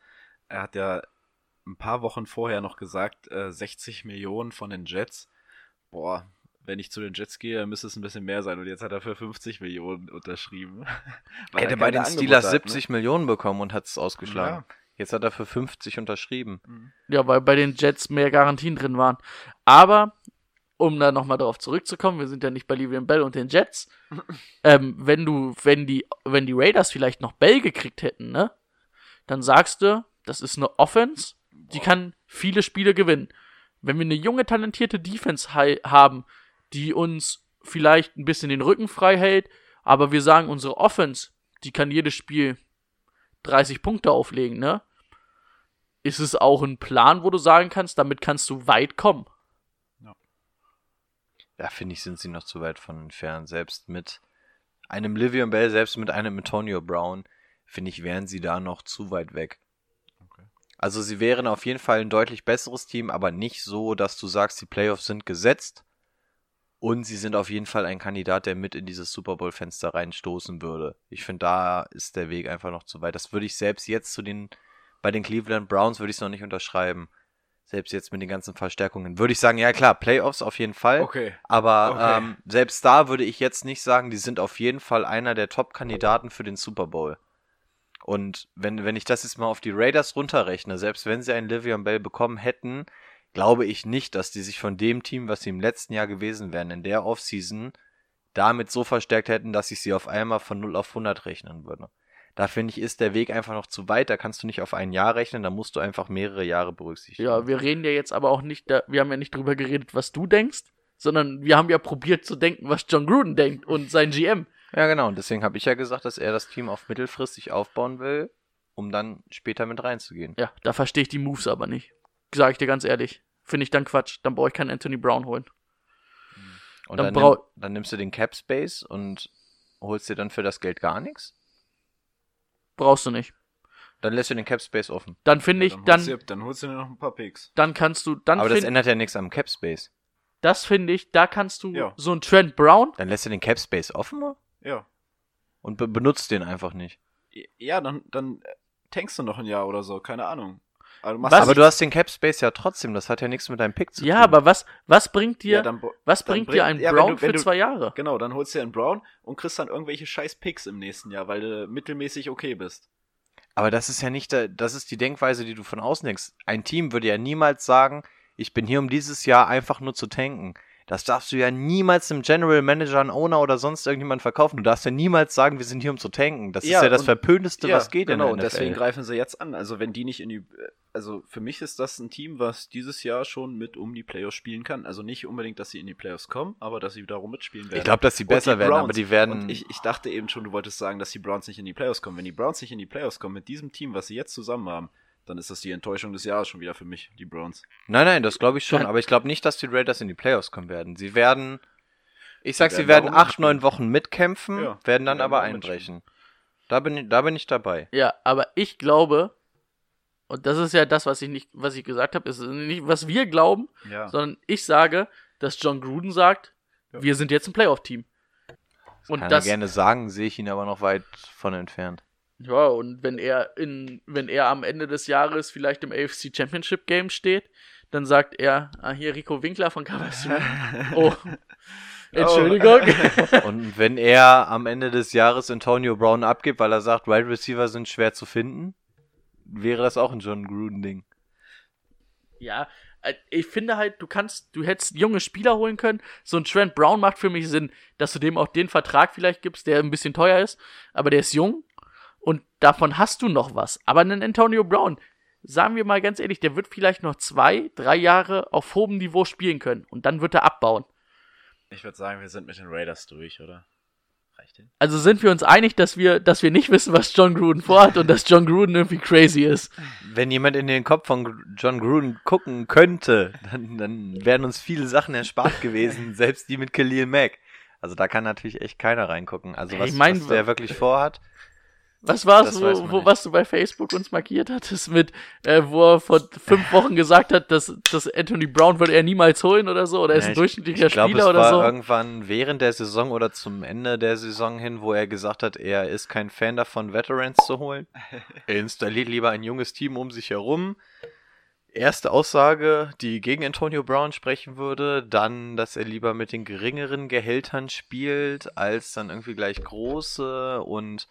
Er hat ja ein paar Wochen vorher noch gesagt, äh, 60 Millionen von den Jets. Boah, wenn ich zu den Jets gehe, müsste es ein bisschen mehr sein. Und jetzt hat er für 50 Millionen unterschrieben. Weil hätte er bei den Angebote Steelers hat, ne? 70 Millionen bekommen und hat es ausgeschlagen. Ja. Jetzt hat er für 50 unterschrieben. Ja, weil bei den Jets mehr Garantien drin waren. Aber, um da nochmal darauf zurückzukommen, wir sind ja nicht bei Livian Bell und den Jets. ähm, wenn du, wenn die, wenn die Raiders vielleicht noch Bell gekriegt hätten, ne? Dann sagst du, das ist eine Offense, die kann viele Spiele gewinnen. Wenn wir eine junge, talentierte Defense haben, die uns vielleicht ein bisschen den Rücken frei hält, aber wir sagen, unsere Offense, die kann jedes Spiel 30 Punkte auflegen, ne? Ist es auch ein Plan, wo du sagen kannst, damit kannst du weit kommen? Da finde ich, sind sie noch zu weit von entfernt. Selbst mit einem Livian Bell, selbst mit einem Antonio Brown, finde ich, wären sie da noch zu weit weg. Also sie wären auf jeden Fall ein deutlich besseres Team, aber nicht so, dass du sagst, die Playoffs sind gesetzt. Und sie sind auf jeden Fall ein Kandidat, der mit in dieses Super Bowl-Fenster reinstoßen würde. Ich finde, da ist der Weg einfach noch zu weit. Das würde ich selbst jetzt zu den, bei den Cleveland Browns würde ich es noch nicht unterschreiben. Selbst jetzt mit den ganzen Verstärkungen. Würde ich sagen, ja klar, Playoffs auf jeden Fall. Okay. Aber Okay. Ähm, selbst da würde ich jetzt nicht sagen, die sind auf jeden Fall einer der Top-Kandidaten für den Super Bowl. Und wenn, wenn ich das jetzt mal auf die Raiders runterrechne, selbst wenn sie einen Livion Bell bekommen hätten, glaube ich nicht, dass die sich von dem Team, was sie im letzten Jahr gewesen wären, in der Offseason, damit so verstärkt hätten, dass ich sie auf einmal von 0 auf 100 rechnen würde. Da finde ich, ist der Weg einfach noch zu weit. Da kannst du nicht auf ein Jahr rechnen, da musst du einfach mehrere Jahre berücksichtigen. Ja, wir reden ja jetzt aber auch nicht, da, wir haben ja nicht drüber geredet, was du denkst, sondern wir haben ja probiert zu denken, was John Gruden denkt und sein GM. Ja, genau. Und deswegen habe ich ja gesagt, dass er das Team auf mittelfristig aufbauen will, um dann später mit reinzugehen. Ja, da verstehe ich die Moves aber nicht. Sag ich dir ganz ehrlich. Finde ich dann Quatsch. Dann brauche ich keinen Anthony Brown holen. Und Dann dann, brau- nimm, dann nimmst du den Cap Space und holst dir dann für das Geld gar nichts. Brauchst du nicht. Dann lässt du den Cap Space offen. Dann finde ich, dann, dann, holst du, dann holst du dir noch ein paar Picks. dann kannst du, dann Aber das ändert ja nichts am Cap Space. das finde ich, da kannst du Ja. so einen Trent Brown, Dann lässt du den Cap Space offen Ja. und be benutzt den einfach nicht. Ja, dann, dann äh, tankst du noch ein Jahr oder so, keine Ahnung. Aber du? Aber du hast den Cap Space ja trotzdem. Das hat ja nichts mit deinem Pick zu ja, tun. aber was, was bringt dir, Ja, dann was dann bringt bring- dir ein ja, Brown du- für du- zwei Jahre? Genau, dann holst du dir einen Brown und kriegst dann irgendwelche scheiß Picks im nächsten Jahr, weil du mittelmäßig okay bist. Aber das ist ja nicht, der- das ist die Denkweise, die du von außen denkst. Ein Team würde ja niemals sagen, ich bin hier, um dieses Jahr einfach nur zu tanken. Das darfst du ja niemals einem General Manager, einem Owner oder sonst irgendjemand verkaufen. Du darfst ja niemals sagen, wir sind hier, um zu tanken. Das Ja, ist ja das Verpönteste, was geht genau, in und der NFL. deswegen greifen sie jetzt an. Also wenn die nicht in die, also für mich ist das ein Team, was dieses Jahr schon mit um die Playoffs spielen kann. Also nicht unbedingt, dass sie in die Playoffs kommen, aber dass sie wiederum mitspielen werden. Ich glaube, dass sie besser werden, Browns. aber die werden. Und ich, ich dachte eben schon, du wolltest sagen, dass die Browns nicht in die Playoffs kommen. Wenn die Browns nicht in die Playoffs kommen mit diesem Team, was sie jetzt zusammen haben, dann ist das die Enttäuschung des Jahres schon wieder für mich, die Browns. nein, nein, das glaube ich schon. Aber ich glaube nicht, dass die Raiders in die Playoffs kommen werden. Sie werden, ich sag, Sie werden werden acht, neun Wochen mitkämpfen, Ja, werden dann aber einbrechen. Da bin, ich- da bin ich dabei. Ja, aber ich glaube, und das ist ja das, was ich nicht, was ich gesagt habe, ist nicht, was wir glauben, Ja. sondern ich sage, dass John Gruden sagt, Ja. wir sind jetzt ein Playoff-Team. Und Kann das, er gerne sagen, sehe ich ihn aber noch weit von entfernt. Ja, und wenn er in, wenn er am Ende des Jahres vielleicht im AFC Championship Game steht, dann sagt er, ah, hier Rico Winkler von Cavaliers. oh. Entschuldigung. Und wenn er am Ende des Jahres Antonio Brown abgibt, weil er sagt, Wide Receiver sind schwer zu finden, wäre das auch ein John Gruden-Ding. Ja, äh, ich finde halt, du kannst, du hättest junge Spieler holen können. So ein Trent Brown macht für mich Sinn, dass du dem auch den Vertrag vielleicht gibst, der ein bisschen teuer ist, aber der ist jung und davon hast du noch was. Aber einen Antonio Brown, sagen wir mal ganz ehrlich, der wird vielleicht noch zwei, drei Jahre auf hohem Niveau spielen können und dann wird er abbauen. Ich würde sagen, wir sind mit den Raiders durch, oder? Reicht hin? Also sind wir uns einig, dass wir, dass wir nicht wissen, was John Gruden vorhat und dass John Gruden irgendwie crazy ist. Wenn jemand in den Kopf von John Gruden gucken könnte, dann, dann wären uns viele Sachen erspart gewesen, selbst die mit Khalil Mack. Also da kann natürlich echt keiner reingucken. Also was, Ich mein, was der wirklich vorhat. Was war's, wo, wo, was du bei Facebook uns markiert hattest mit, äh, wo er vor fünf Wochen gesagt hat, dass, dass Anthony Brown würde er niemals holen oder so, oder er ist Ja, ein ich- durchschnittlicher ich glaub, Spieler es oder war so. irgendwann während der Saison oder zum Ende der Saison hin, wo er gesagt hat, er ist kein Fan davon, Veterans zu holen. er installiert lieber ein junges Team um sich herum. Erste Aussage, die gegen Antonio Brown sprechen würde, dann, dass er lieber mit den geringeren Gehältern spielt, als dann irgendwie gleich große und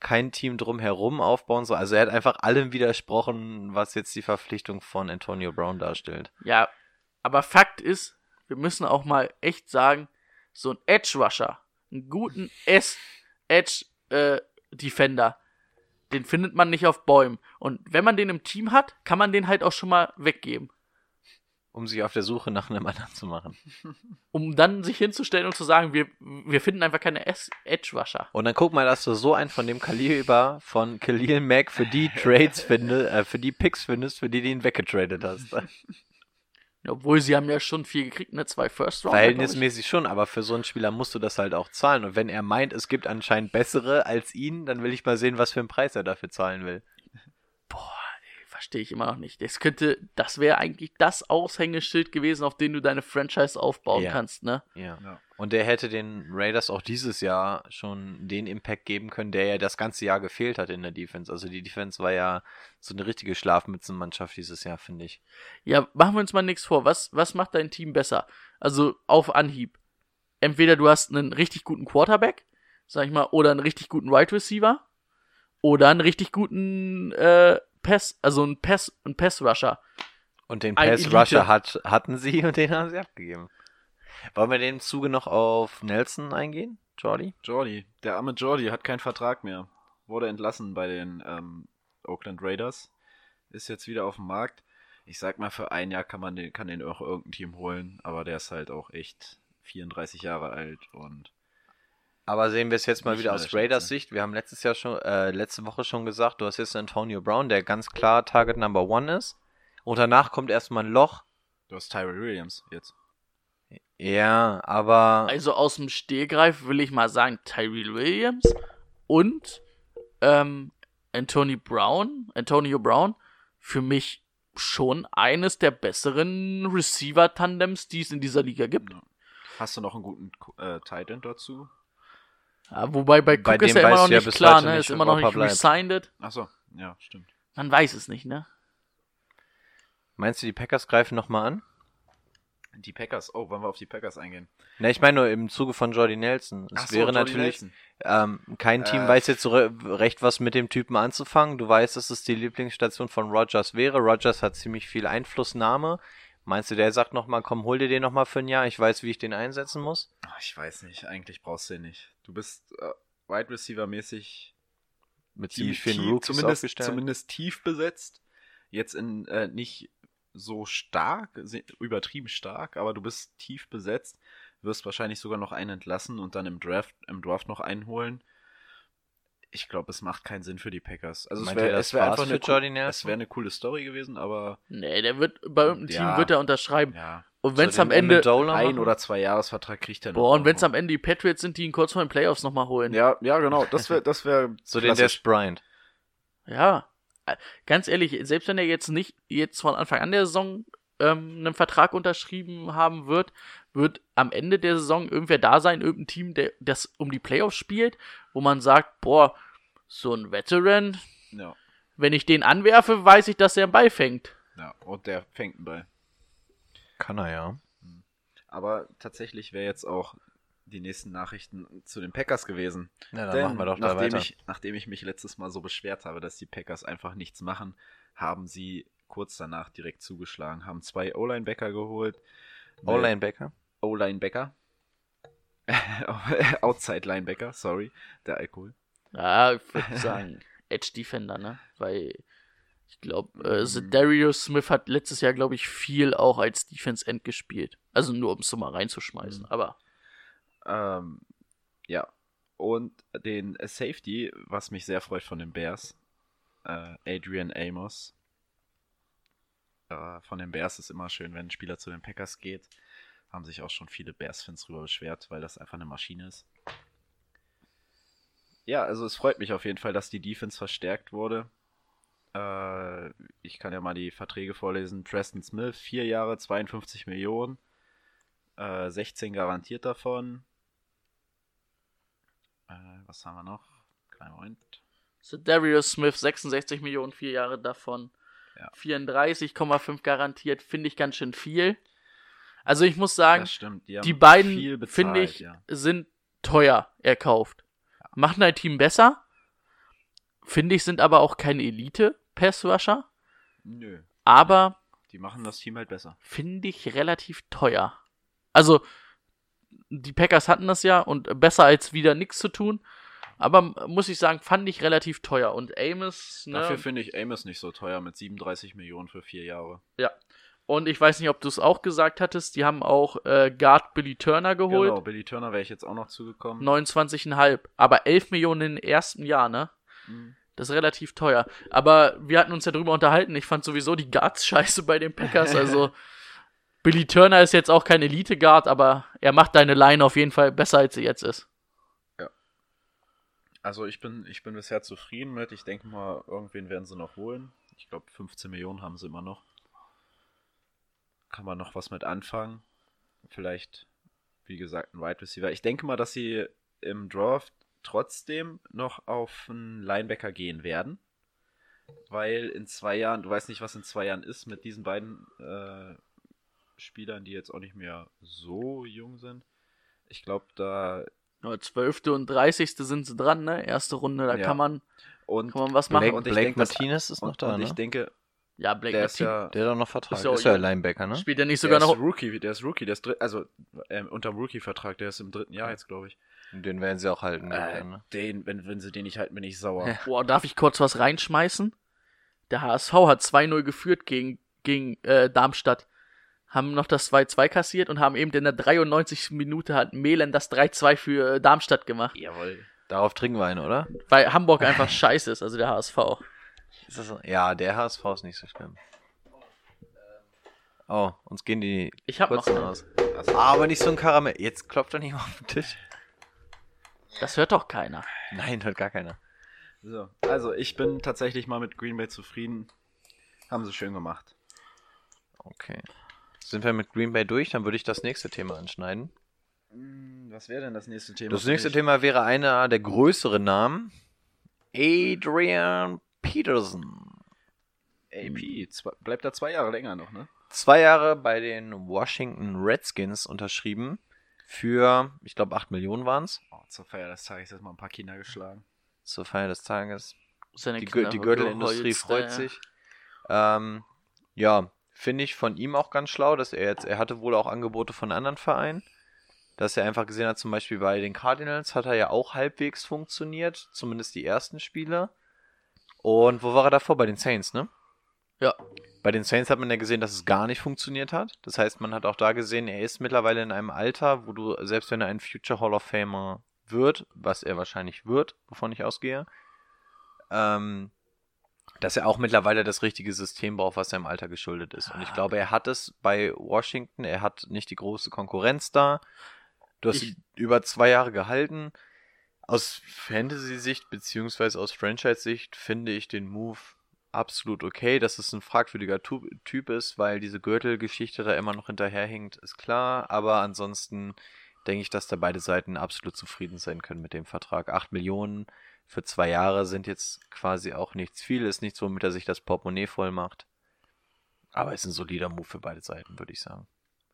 kein Team drumherum aufbauen soll. Also er hat einfach allem widersprochen, was jetzt die Verpflichtung von Antonio Brown darstellt. Ja, aber Fakt ist, wir müssen auch mal echt sagen, so ein Edge Rusher, einen guten S Edge äh, den findet man nicht auf Bäumen. Und wenn man den im Team hat, kann man den halt auch schon mal weggeben. Um sich auf der Suche nach einem anderen zu machen. Um dann sich hinzustellen und zu sagen, wir, wir finden einfach keine S Edge Rusher. Und dann guck mal, dass du so einen von dem Kaliber von Khalil Mack für die Trades findest, äh, für die Picks findest, für die du ihn weggetradet hast. Obwohl sie haben ja schon viel gekriegt, ne? Zwei First Round. Verhältnismäßig schon, aber für so einen Spieler musst du das halt auch zahlen. Und wenn er meint, es gibt anscheinend bessere als ihn, dann will ich mal sehen, was für einen Preis er dafür zahlen will. Verstehe ich immer noch nicht. Das könnte, das wäre eigentlich das Aushängeschild gewesen, auf dem du deine Franchise aufbauen Ja. kannst, ne? Ja. Ja. Und der hätte den Raiders auch dieses Jahr schon den Impact geben können, der ja das ganze Jahr gefehlt hat in der Defense. Also die Defense war ja so eine richtige Schlafmützenmannschaft dieses Jahr, finde ich. Ja, machen wir uns mal nichts vor. Was, was macht dein Team besser? Also auf Anhieb. Entweder du hast einen richtig guten Quarterback, sag ich mal, oder einen richtig guten Wide Receiver, oder einen richtig guten äh, Pass, also einen Pass, einen Pass Rusher. Und den Ein Pass. Rusher hat, hatten sie und den haben sie abgegeben. Wollen wir in dem Zuge noch auf Nelson eingehen, Jordi? Jordi, der arme Jordi hat keinen Vertrag mehr. Wurde entlassen bei den ähm, Oakland Raiders. Ist jetzt wieder auf dem Markt. Ich sag mal, für ein Jahr kann man den, kann den auch irgendein Team holen, aber der ist halt auch echt 34 Jahre alt und Aber sehen wir es jetzt mal wieder aus der Raiders. Sicht. Wir haben letztes Jahr schon, äh, letzte Woche schon gesagt, du hast jetzt Antonio Brown, der ganz klar Target Number One ist. Und danach kommt erstmal ein Loch. du hast Tyrell Williams jetzt. Ja, aber Also aus dem Stehgreif will ich mal sagen, Tyrell Williams und ähm, Anthony Brown, Antonio Brown, für mich schon eines der besseren Receiver-Tandems, die es in dieser Liga gibt. Hast du noch einen guten äh, Tight End dazu? Ja, wobei bei Cook Bei ist dem ja immer noch ja nicht bis klar, ne? nicht, Ist immer noch nicht bleibt. resigned. Achso, ja, stimmt. Man weiß es nicht, ne? meinst du, die Packers greifen nochmal an? Die Packers, oh, wollen wir auf die Packers eingehen? Ne, ich meine nur im Zuge von Jordi Nelson. Es Ach so, wäre Jordy natürlich, ähm, kein Team Äh, weiß jetzt so re recht, was mit dem Typen anzufangen. Du weißt, dass es die Lieblingsstation von Rogers wäre. Rogers hat ziemlich viel Einflussnahme. Meinst du, der sagt nochmal, komm, hol dir den nochmal für ein Jahr, ich weiß, wie ich den einsetzen muss? Ach, Ich weiß nicht, eigentlich brauchst du den nicht. Du bist äh, Wide Receiver mäßig Mit tief, ziemlich vielen tief, Rookies zumindest, aufgestellt. zumindest tief besetzt. Jetzt in äh, nicht so stark, übertrieben stark, aber du bist tief besetzt, wirst wahrscheinlich sogar noch einen entlassen und dann im Draft, im Draft noch einen holen. Ich glaube, es macht keinen Sinn für die Packers. Also es Meint wäre es wär war's einfach für eine, cool- es wäre eine coole Story gewesen, aber Nee, der wird bei irgendeinem Ja. Team wird er unterschreiben. ja, Und wenn es am Ende ein oder zwei Jahresvertrag kriegt er noch. boah, und wenn es am. Ende die Patriots sind, die ihn kurz vor den Playoffs nochmal holen. ja, ja, genau, das wäre das wäre So den Des Bryant. Ja, äh, ganz ehrlich, selbst wenn er jetzt nicht jetzt von Anfang an der Saison ähm, einen Vertrag unterschrieben haben wird, wird am Ende der Saison irgendwer da sein, irgendein Team, der das um die Playoffs spielt, wo man sagt, boah, so ein Veteran, Ja, wenn ich den anwerfe, weiß ich, dass er einen Ball fängt. ja, und der fängt einen Ball. Kann er ja. Aber tatsächlich wäre jetzt auch die nächsten Nachrichten zu den Packers gewesen. Ja, dann Denn machen wir doch da nachdem weiter. ich, nachdem ich mich letztes Mal so beschwert habe, dass die Packers einfach nichts machen, haben sie kurz danach direkt zugeschlagen, haben zwei O-Linebacker geholt. O-Linebacker. O-Linebacker. Outside Linebacker, sorry, der Alkohol. Ja, ich würde sagen, Edge Defender, ne? Weil ich glaube, äh, Darius Smith hat letztes Jahr, glaube ich, viel auch als Defense End gespielt. Also nur um es so mal reinzuschmeißen. Aber Ähm, ja. Und den Safety, was mich sehr freut von den Bears, äh, Adrian Amos. Äh, von den Bears ist immer schön, wenn ein Spieler zu den Packers geht. Haben sich auch schon viele Bears-Fans drüber beschwert, weil das einfach eine Maschine ist. Ja, also es freut mich auf jeden Fall, dass die Defense verstärkt wurde. Äh, ich kann ja mal die Verträge vorlesen. Preston Smith, 4 Jahre, 52 Millionen. Äh, 16 garantiert davon. Äh, was haben wir noch? Kleinen Moment. so Darius Smith 66 Millionen, vier Jahre davon. Ja. 34,5 garantiert, finde ich ganz schön viel. Also ich muss sagen. Die, die beiden, finde ich, Ja. sind teuer erkauft. Machen ein Team besser. Finde ich, sind aber auch keine Elite-Pass-Rusher. Nö. Aber Die machen das Team halt besser. finde ich relativ teuer. Also, die Packers hatten das ja und besser als wieder nichts zu tun. Aber muss ich sagen, fand ich relativ teuer. Und Amos, ne? Dafür finde ich Amos nicht so teuer mit 37 Millionen für vier Jahre. ja. Und ich weiß nicht, ob du es auch gesagt hattest, die haben auch äh, Guard Billy Turner geholt. Genau, Billy Turner wäre ich jetzt auch noch zugekommen. 29,5. Aber 11 Millionen im ersten Jahr, ne? Mhm. Das ist relativ teuer. Aber wir hatten uns ja drüber unterhalten. Ich fand sowieso die Guards scheiße bei den Packers. Also, Billy Turner ist jetzt auch kein Elite-Guard, aber er macht deine Line auf jeden Fall besser, als sie jetzt ist. Also ich bin, ich bin bisher zufrieden mit. Ich denke mal, irgendwen werden sie noch holen. Ich glaube, 15 Millionen haben sie immer noch. Kann man noch was mit anfangen? Vielleicht, wie gesagt, ein Wide Receiver. Ich denke mal, dass sie im Draft trotzdem noch auf einen Linebacker gehen werden. Weil in zwei Jahren, du weißt nicht, was in zwei Jahren ist mit diesen beiden äh, Spielern, die jetzt auch nicht mehr so jung sind. Ich glaube, da Ja, 12. und 30. sind sie dran, ne? Erste Runde, da Ja. kann man, und kann man was machen. Blake, und ich Blake denk, dass- Martinez ist noch und, da, und ne? ich denke, Ja, Blake der ist ja der hat auch noch Vertrag. Ist Ist, ja auch ja. Linebacker, ne? Spielt er nicht der sogar ist noch. Rookie, der ist Rookie, der ist dritt, also ähm, unterm Rookie-Vertrag, der ist im dritten Jahr jetzt, glaube ich. Den werden sie auch halten. Äh, ne? den, wenn, wenn sie den nicht halten, bin ich sauer. Ja. Boah, darf ich kurz was reinschmeißen? Der HSV hat 2-0 geführt gegen, gegen äh, Darmstadt. Haben noch das 2-2 kassiert und haben eben in der 93. Minute hat Mehlen das 3-2 für äh, Darmstadt gemacht. Jawohl. Darauf trinken wir einen, oder? Weil Hamburg einfach scheiße ist, also der HSV. Ist das so? Ja, der HSV ist nicht so schlimm. Oh, uns gehen die Ich hab noch kurzen aus. Aber nicht so ein Karamell. Jetzt klopft doch nicht mal auf den Tisch. Das hört doch keiner. Nein, hört gar keiner. So, also ich bin tatsächlich mal mit Green Bay zufrieden. Haben sie schön gemacht. Okay. Sind wir mit Green Bay durch? Dann würde ich das nächste Thema anschneiden. Hm, Was wäre denn das nächste Thema? Das nächste? Thema wäre einer der größeren Namen. Adrian Peterson. AP, zwei, bleibt da zwei Jahre länger noch, ne? Zwei Jahre bei den Washington Redskins unterschrieben. Für, ich glaube, 8 Millionen waren es. Oh, zur Feier des Tages jetzt mal ein paar Kinder geschlagen. Zur Feier des Tages. Seine Die, Gür- die Gürtelindustrie freut äh, sich. Ähm, ja, finde ich von ihm auch ganz schlau, dass er jetzt, er hatte wohl auch Angebote von anderen Vereinen, dass er einfach gesehen hat, zum Beispiel bei den Cardinals hat er ja auch halbwegs funktioniert, zumindest die ersten Spiele. Und wo war er davor? Bei den Saints, ne? Ja. Bei den Saints hat man ja gesehen, dass es gar nicht funktioniert hat. Das heißt, man hat auch da gesehen, er ist mittlerweile in einem Alter, wo du, selbst wenn er ein Future Hall of Famer wird, was er wahrscheinlich wird, wovon ich ausgehe, ähm, dass er auch mittlerweile das richtige System braucht, was seinem Alter geschuldet ist. Und ich glaube, er hat es bei Washington, er hat nicht die große Konkurrenz da. Du hast Ich- ihn über zwei Jahre gehalten. Aus Fantasy-Sicht beziehungsweise aus Franchise-Sicht finde ich den Move absolut okay. Dass es ein fragwürdiger Tu- Typ ist, weil diese Gürtelgeschichte da immer noch hinterherhinkt, ist klar. Aber ansonsten denke ich, dass da beide Seiten absolut zufrieden sein können mit dem Vertrag. Acht Millionen für zwei Jahre sind jetzt quasi auch nichts viel, ist nichts, womit er sich das Portemonnaie voll macht. Aber ist ein solider Move für beide Seiten, würde ich sagen.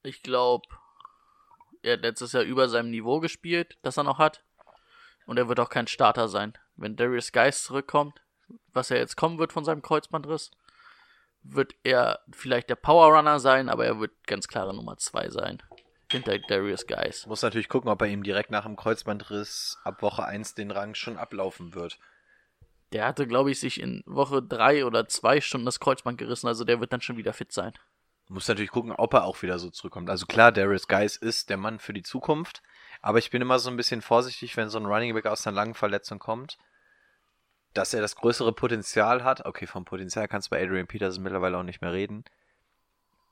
Ich glaube, er hat letztes Jahr über seinem Niveau gespielt, das er noch hat. Und er wird auch kein Starter sein. Wenn Darius Geist zurückkommt, was er jetzt kommen wird von seinem Kreuzbandriss, wird er vielleicht der Powerrunner sein, aber er wird ganz klare Nummer 2 sein. Hinter Darius Geist. Muss natürlich gucken, ob er ihm direkt nach dem Kreuzbandriss ab Woche 1 den Rang schon ablaufen wird. Der hatte, glaube ich, sich in Woche 3 oder 2 Stunden das Kreuzband gerissen, also der wird dann schon wieder fit sein. Muss natürlich gucken, ob er auch wieder so zurückkommt. Also klar, Darius Geis ist der Mann für die Zukunft, aber ich bin immer so ein bisschen vorsichtig, wenn so ein Running Back aus einer langen Verletzung kommt, dass er das größere Potenzial hat. Okay, vom Potenzial kannst du bei Adrian Peterson mittlerweile auch nicht mehr reden.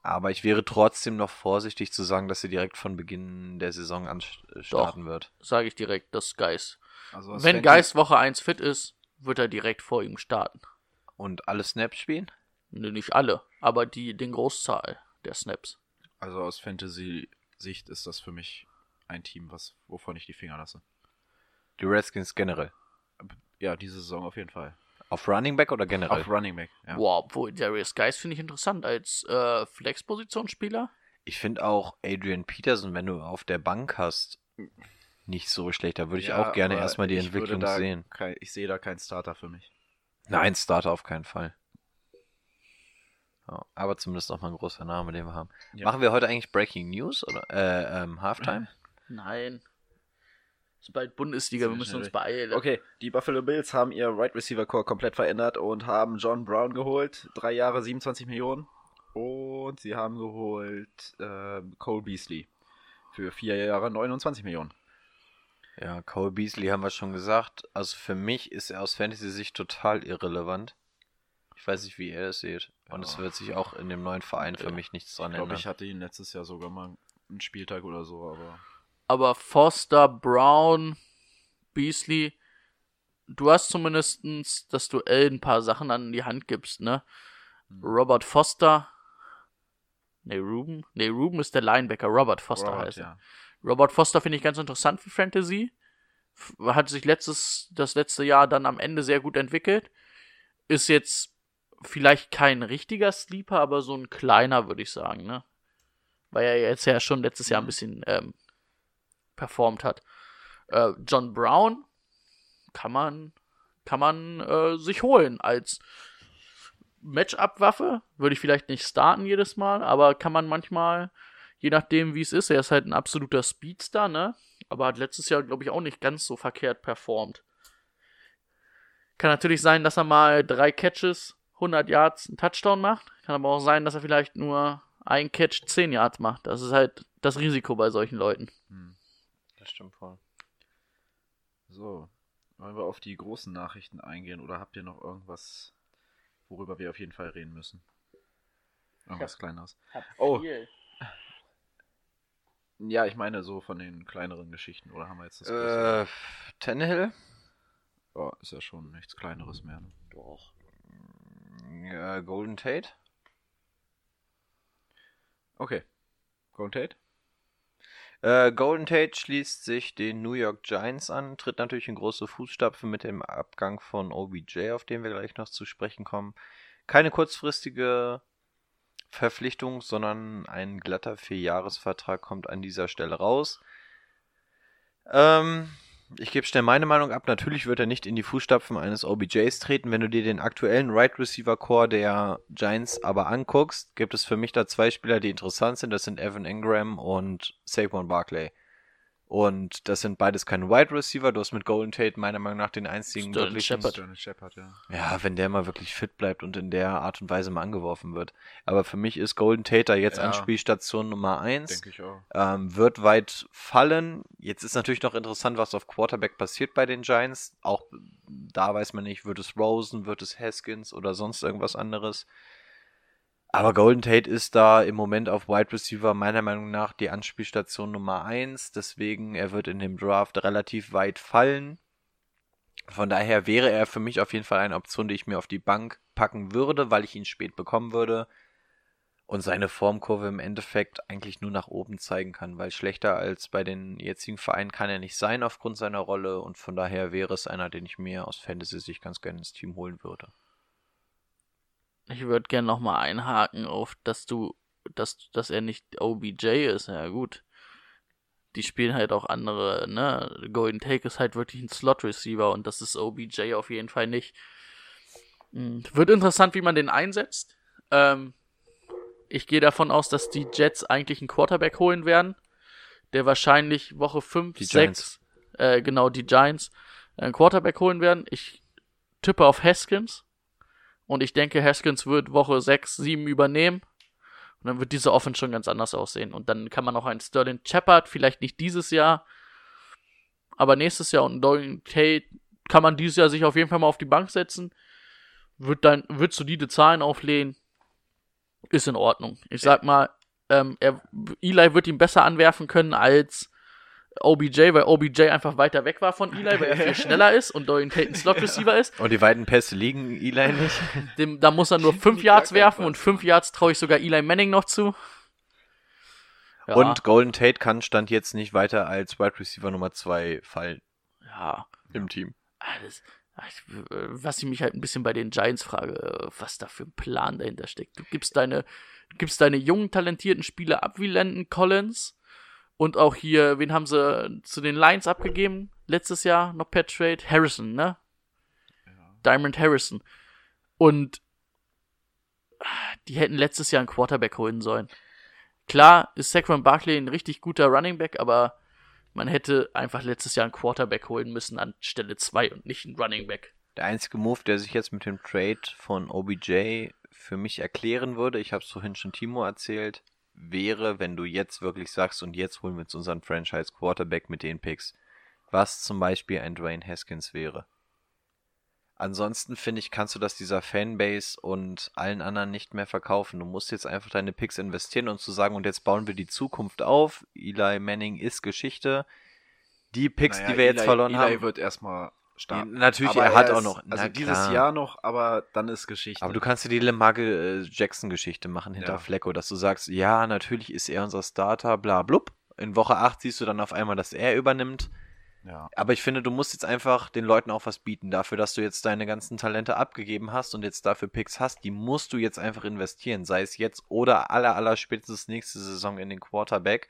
Aber ich wäre trotzdem noch vorsichtig zu sagen, dass er direkt von Beginn der Saison an äh, starten wird. Sage ich direkt, das Geist. Also aus Wenn Geist Woche 1 fit ist, wird er direkt vor ihm starten. Und alle Snaps spielen? Ne, nicht alle, aber die, den Großzahl der Snaps. Also aus Fantasy-Sicht ist das für mich ein Team, was, wovon ich die Finger lasse. Die Redskins generell. Ja, diese Saison auf jeden Fall. Auf Running Back oder generell? Auf Running Back, ja. Wow, obwohl Darius Geist finde ich interessant als äh, Flex-Positionsspieler. Ich finde auch Adrian Peterson, wenn du auf der Bank hast, nicht so schlecht. Da würde ich Ja, auch gerne erstmal die Entwicklung da sehen. Kein, ich sehe da keinen Starter für mich. Nein, Starter auf keinen Fall. Ja, aber zumindest noch mal ein großer Name, den wir haben. Ja. Machen wir heute eigentlich Breaking News oder äh, ähm, Halftime? Nein. Ist bald Bundesliga, wir müssen uns beeilen. Okay, die Buffalo Bills haben ihr Right Receiver Core komplett verändert und haben John Brown geholt. Drei Jahre 27 Millionen. Und sie haben geholt ähm, Cole Beasley für vier Jahre 29 Millionen. Ja, Cole Beasley haben wir schon gesagt. Also für mich ist er aus Fantasy-Sicht total irrelevant. Ich weiß nicht, wie ihr das seht. Und es Ja. wird sich auch in dem neuen Verein für mich nichts dran Ich glaube, ändern. ich hatte ihn letztes Jahr sogar mal einen Spieltag oder so, aber Aber Foster, Brown, Beasley du hast zumindest das Duell ein paar Sachen an die Hand gibst, ne? Robert Foster. Ne, Ruben. Ne, Ruben ist der Linebacker. Robert Foster Robert, heißt er. ja. Robert Foster finde ich ganz interessant für Fantasy. Hat sich letztes, das letzte Jahr dann am Ende sehr gut entwickelt. Ist jetzt vielleicht kein richtiger Sleeper, aber so ein kleiner, würde ich sagen, ne? Weil er jetzt ja schon letztes Jahr ein bisschen ähm, performt hat. Äh, John Brown kann man, kann man äh, sich holen als Matchup-Waffe. Würde ich vielleicht nicht starten jedes Mal, aber kann man manchmal, je nachdem wie es ist, er ist halt ein absoluter Speedster, ne? Aber hat letztes Jahr, glaube ich, auch nicht ganz so verkehrt performt. Kann natürlich sein, dass er mal drei Catches, 100 Yards, einen Touchdown macht. Kann aber auch sein, dass er vielleicht nur ein Catch, 10 Yards macht. Das ist halt das Risiko bei solchen Leuten. Das stimmt voll. So, wollen wir auf die großen Nachrichten eingehen oder habt ihr noch irgendwas, worüber wir auf jeden Fall reden müssen? Irgendwas Kleineres. Oh. Ja, ich meine so von den kleineren Geschichten, oder haben wir jetzt das größere? Äh, Tannehill? Oh, ist ja schon nichts Kleineres mehr. Ne? Doch. Ja, Golden Tate? Okay. Golden Tate? Äh, Golden Tate schließt sich den New York Giants an, tritt natürlich in große Fußstapfen mit dem Abgang von OBJ, auf den wir gleich noch zu sprechen kommen. Keine kurzfristige Verpflichtung, sondern ein glatter Vierjahresvertrag kommt an dieser Stelle raus. Ähm, ich gebe schnell meine Meinung ab. Natürlich wird er nicht in die Fußstapfen eines OBJs treten. Wenn du dir den aktuellen Right Receiver Core der Giants aber anguckst, gibt es für mich da zwei Spieler, die interessant sind. Das sind Evan Ingram und Saquon Barkley. Und das sind beides keine Wide Receiver. Du hast mit Golden Tate meiner Meinung nach den einzigen Sterling wirklichen Shepard. Sterling Shepard, ja. ja, wenn der mal wirklich fit bleibt und in der Art und Weise mal angeworfen wird. Aber für mich ist Golden Tate da jetzt Ja. Anspielstation Nummer 1. Denke ich auch. Ähm, wird weit fallen. Jetzt ist natürlich noch interessant, was auf Quarterback passiert bei den Giants. Auch da weiß man nicht, wird es Rosen, wird es Haskins oder sonst irgendwas anderes. Aber Golden Tate ist da im Moment auf Wide Receiver meiner Meinung nach die Anspielstation Nummer 1. Deswegen, er wird in dem Draft relativ weit fallen. Von daher wäre er für mich auf jeden Fall eine Option, die ich mir auf die Bank packen würde, weil ich ihn spät bekommen würde und seine Formkurve im Endeffekt eigentlich nur nach oben zeigen kann, weil schlechter als bei den jetzigen Vereinen kann er nicht sein aufgrund seiner Rolle und von daher wäre es einer, den ich mir aus Fantasy-Sicht ganz gerne ins Team holen würde. Ich würde gerne nochmal einhaken auf, dass du, dass, dass er nicht OBJ ist. Ja, gut. Die spielen halt auch andere, ne? Golden Take ist halt wirklich ein Slot-Receiver und das ist OBJ auf jeden Fall nicht. Hm, Wird interessant, wie man den einsetzt. Ähm, ich gehe davon aus, dass die Jets eigentlich einen Quarterback holen werden, der wahrscheinlich Woche 5, Die 6, äh, genau, die Giants, einen Quarterback holen werden. Ich tippe auf Haskins. Und ich denke, Haskins wird Woche 6, 7 übernehmen. Und dann wird diese Offense schon ganz anders aussehen. Und dann kann man auch einen Sterling Shepard, vielleicht nicht dieses Jahr, aber nächstes Jahr und einen Dorian Tate kann man dieses Jahr sich auf jeden Fall mal auf die Bank setzen. Wird dann, wird solide Zahlen auflegen. Ist in Ordnung. Ich sag mal, ähm, er, Eli wird ihn besser anwerfen können als OBJ, weil OBJ einfach weiter weg war von Eli, weil er viel schneller ist und Dorian Tate ein Slot Receiver ist. Und die weiten Pässe liegen Eli nicht. Dem, da muss er nur 5 Yards werfen und 5 Yards traue ich sogar Eli Manning noch zu. Ja, Und Golden Tate kann Stand jetzt nicht weiter als Wide Receiver Nummer 2 fallen ja, im Team. alles. Was ich mich halt ein bisschen bei den Giants frage, was da für ein Plan dahinter steckt. Du gibst deine, du gibst deine jungen, talentierten Spieler ab wie Landon Collins und auch hier, wen haben sie zu den Lions abgegeben? Letztes Jahr noch per Trade? Harrison, ne? Diamond Harrison. Und die hätten letztes Jahr einen Quarterback holen sollen. Klar ist Saquon Barkley ein richtig guter Running Back, aber man hätte einfach letztes Jahr einen Quarterback holen müssen an Stelle 2 und nicht einen Running Back. Der einzige Move, der sich jetzt mit dem Trade von OBJ für mich erklären würde, ich habe es vorhin schon Timo erzählt, wäre, wenn du jetzt wirklich sagst, und jetzt holen wir uns unseren Franchise Quarterback mit den Picks, was zum Beispiel ein Dwayne Haskins wäre. Ansonsten finde ich, kannst du das dieser Fanbase und allen anderen nicht mehr verkaufen. Du musst jetzt einfach deine Picks investieren und zu sagen, und jetzt bauen wir die Zukunft auf. Eli Manning ist Geschichte. Die Picks, Naja, die wir jetzt Eli- verloren Eli haben. wird erstmal stark. natürlich, Aber er hat auch ist- noch- Also dieses klar. Jahr noch, aber dann ist Geschichte. Aber du kannst dir die Lemage äh, Jackson-Geschichte machen hinter Ja. Flecko, dass du sagst, ja, natürlich ist er unser Starter, bla blub. In Woche 8 siehst du dann auf einmal, dass er übernimmt. ja. Aber ich finde, du musst jetzt einfach den Leuten auch was bieten. Dafür, dass du jetzt deine ganzen Talente abgegeben hast und jetzt dafür Picks hast, die musst du jetzt einfach investieren. Sei es jetzt oder aller, aller spätestens nächste Saison in den Quarterback.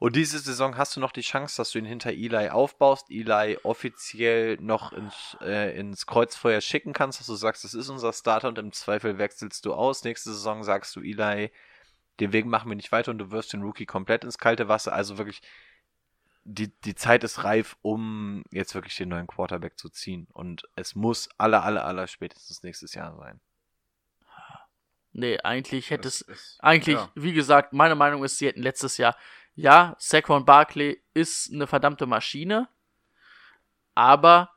Und diese Saison hast du noch die Chance, dass du ihn hinter Eli aufbaust, Eli offiziell noch ins, äh, ins Kreuzfeuer schicken kannst, dass du sagst, das ist unser Starter und im Zweifel wechselst du aus. Nächste Saison sagst du, Eli, den Weg machen wir nicht weiter und du wirfst den Rookie komplett ins kalte Wasser. Also wirklich, die, die Zeit ist reif, um jetzt wirklich den neuen Quarterback zu ziehen. Und es muss aller, aller, aller spätestens nächstes Jahr sein. Nee, eigentlich hätte Das es. ist- Eigentlich, ja. wie gesagt, meine Meinung ist, sie hätten letztes Jahr. Ja, Saquon Barkley ist eine verdammte Maschine. Aber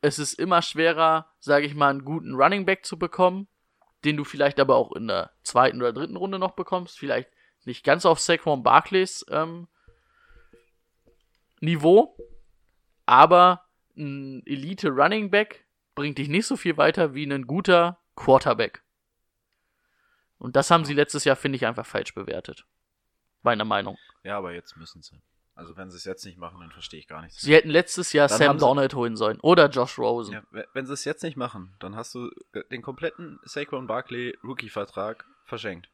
es ist immer schwerer, sage ich mal, einen guten Running Back zu bekommen, den du vielleicht aber auch in der zweiten oder dritten Runde noch bekommst. Vielleicht nicht ganz auf Saquon Barkleys ähm, Niveau, aber ein Elite Running Back bringt dich nicht so viel weiter wie ein guter Quarterback. Und das haben sie letztes Jahr, finde ich, einfach falsch bewertet. Meiner Meinung. Ja, aber jetzt müssen sie. Also wenn sie es jetzt nicht machen, dann verstehe ich gar nichts. Sie hätten letztes Jahr Dann Sam Donald holen sollen. Oder Josh Rosen. Ja, we- wenn sie es jetzt nicht machen, dann hast du äh, den kompletten Saquon Barkley Rookie-Vertrag verschenkt.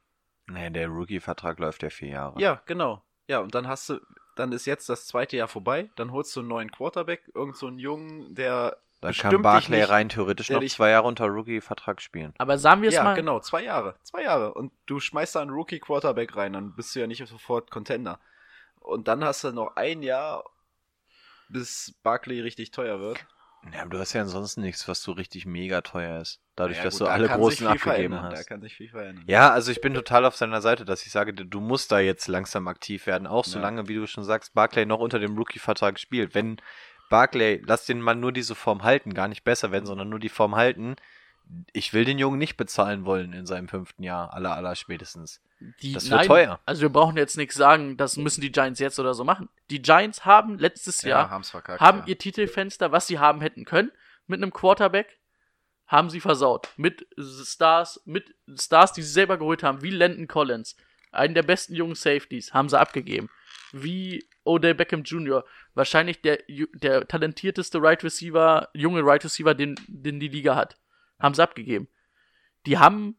Nee, der Rookie-Vertrag läuft ja vier Jahre. Ja, genau. Ja, und dann hast du, dann ist jetzt das zweite Jahr vorbei, dann holst du einen neuen Quarterback, irgend so einen Jungen, der Dann bestimmt kann Barclay nicht, rein theoretisch noch dich- zwei Jahre unter Rookie-Vertrag spielen. Aber sagen wir es Ja, mal. genau, zwei Jahre. Zwei Jahre. Und du schmeißt da einen Rookie-Quarterback rein, dann bist du ja nicht sofort Contender. Und dann hast du noch ein Jahr, bis Barkley richtig teuer wird. Ja, aber du hast ja ansonsten nichts, was so richtig mega teuer ist. Dadurch, Ja, dass gut, du da alle großen abgegeben verändern, Da hast. kann sich viel verändern. Ja, also ich bin total auf seiner Seite, dass ich sage, du musst da jetzt langsam aktiv werden. Auch Ja. solange, wie du schon sagst, Barclay noch unter dem Rookie-Vertrag spielt. Wenn Barclay, lass den Mann nur diese Form halten, gar nicht besser werden, sondern nur die Form halten. Ich will den Jungen nicht bezahlen wollen in seinem fünften Jahr, aller, aller spätestens. Die, Das wird teuer. Also wir brauchen jetzt nichts sagen, das müssen die Giants jetzt oder so machen. Die Giants haben letztes Jahr haben's verkackt. haben ja. ihr Titelfenster, was sie haben hätten können, mit einem Quarterback, haben sie versaut. Mit Stars, mit Stars, die sie selber geholt haben, wie Landon Collins, einen der besten jungen Safeties, haben sie abgegeben. Wie Odell Beckham Jr., wahrscheinlich der, der talentierteste Right Receiver, junge Right Receiver, den, den die Liga hat. Haben sie abgegeben. Die haben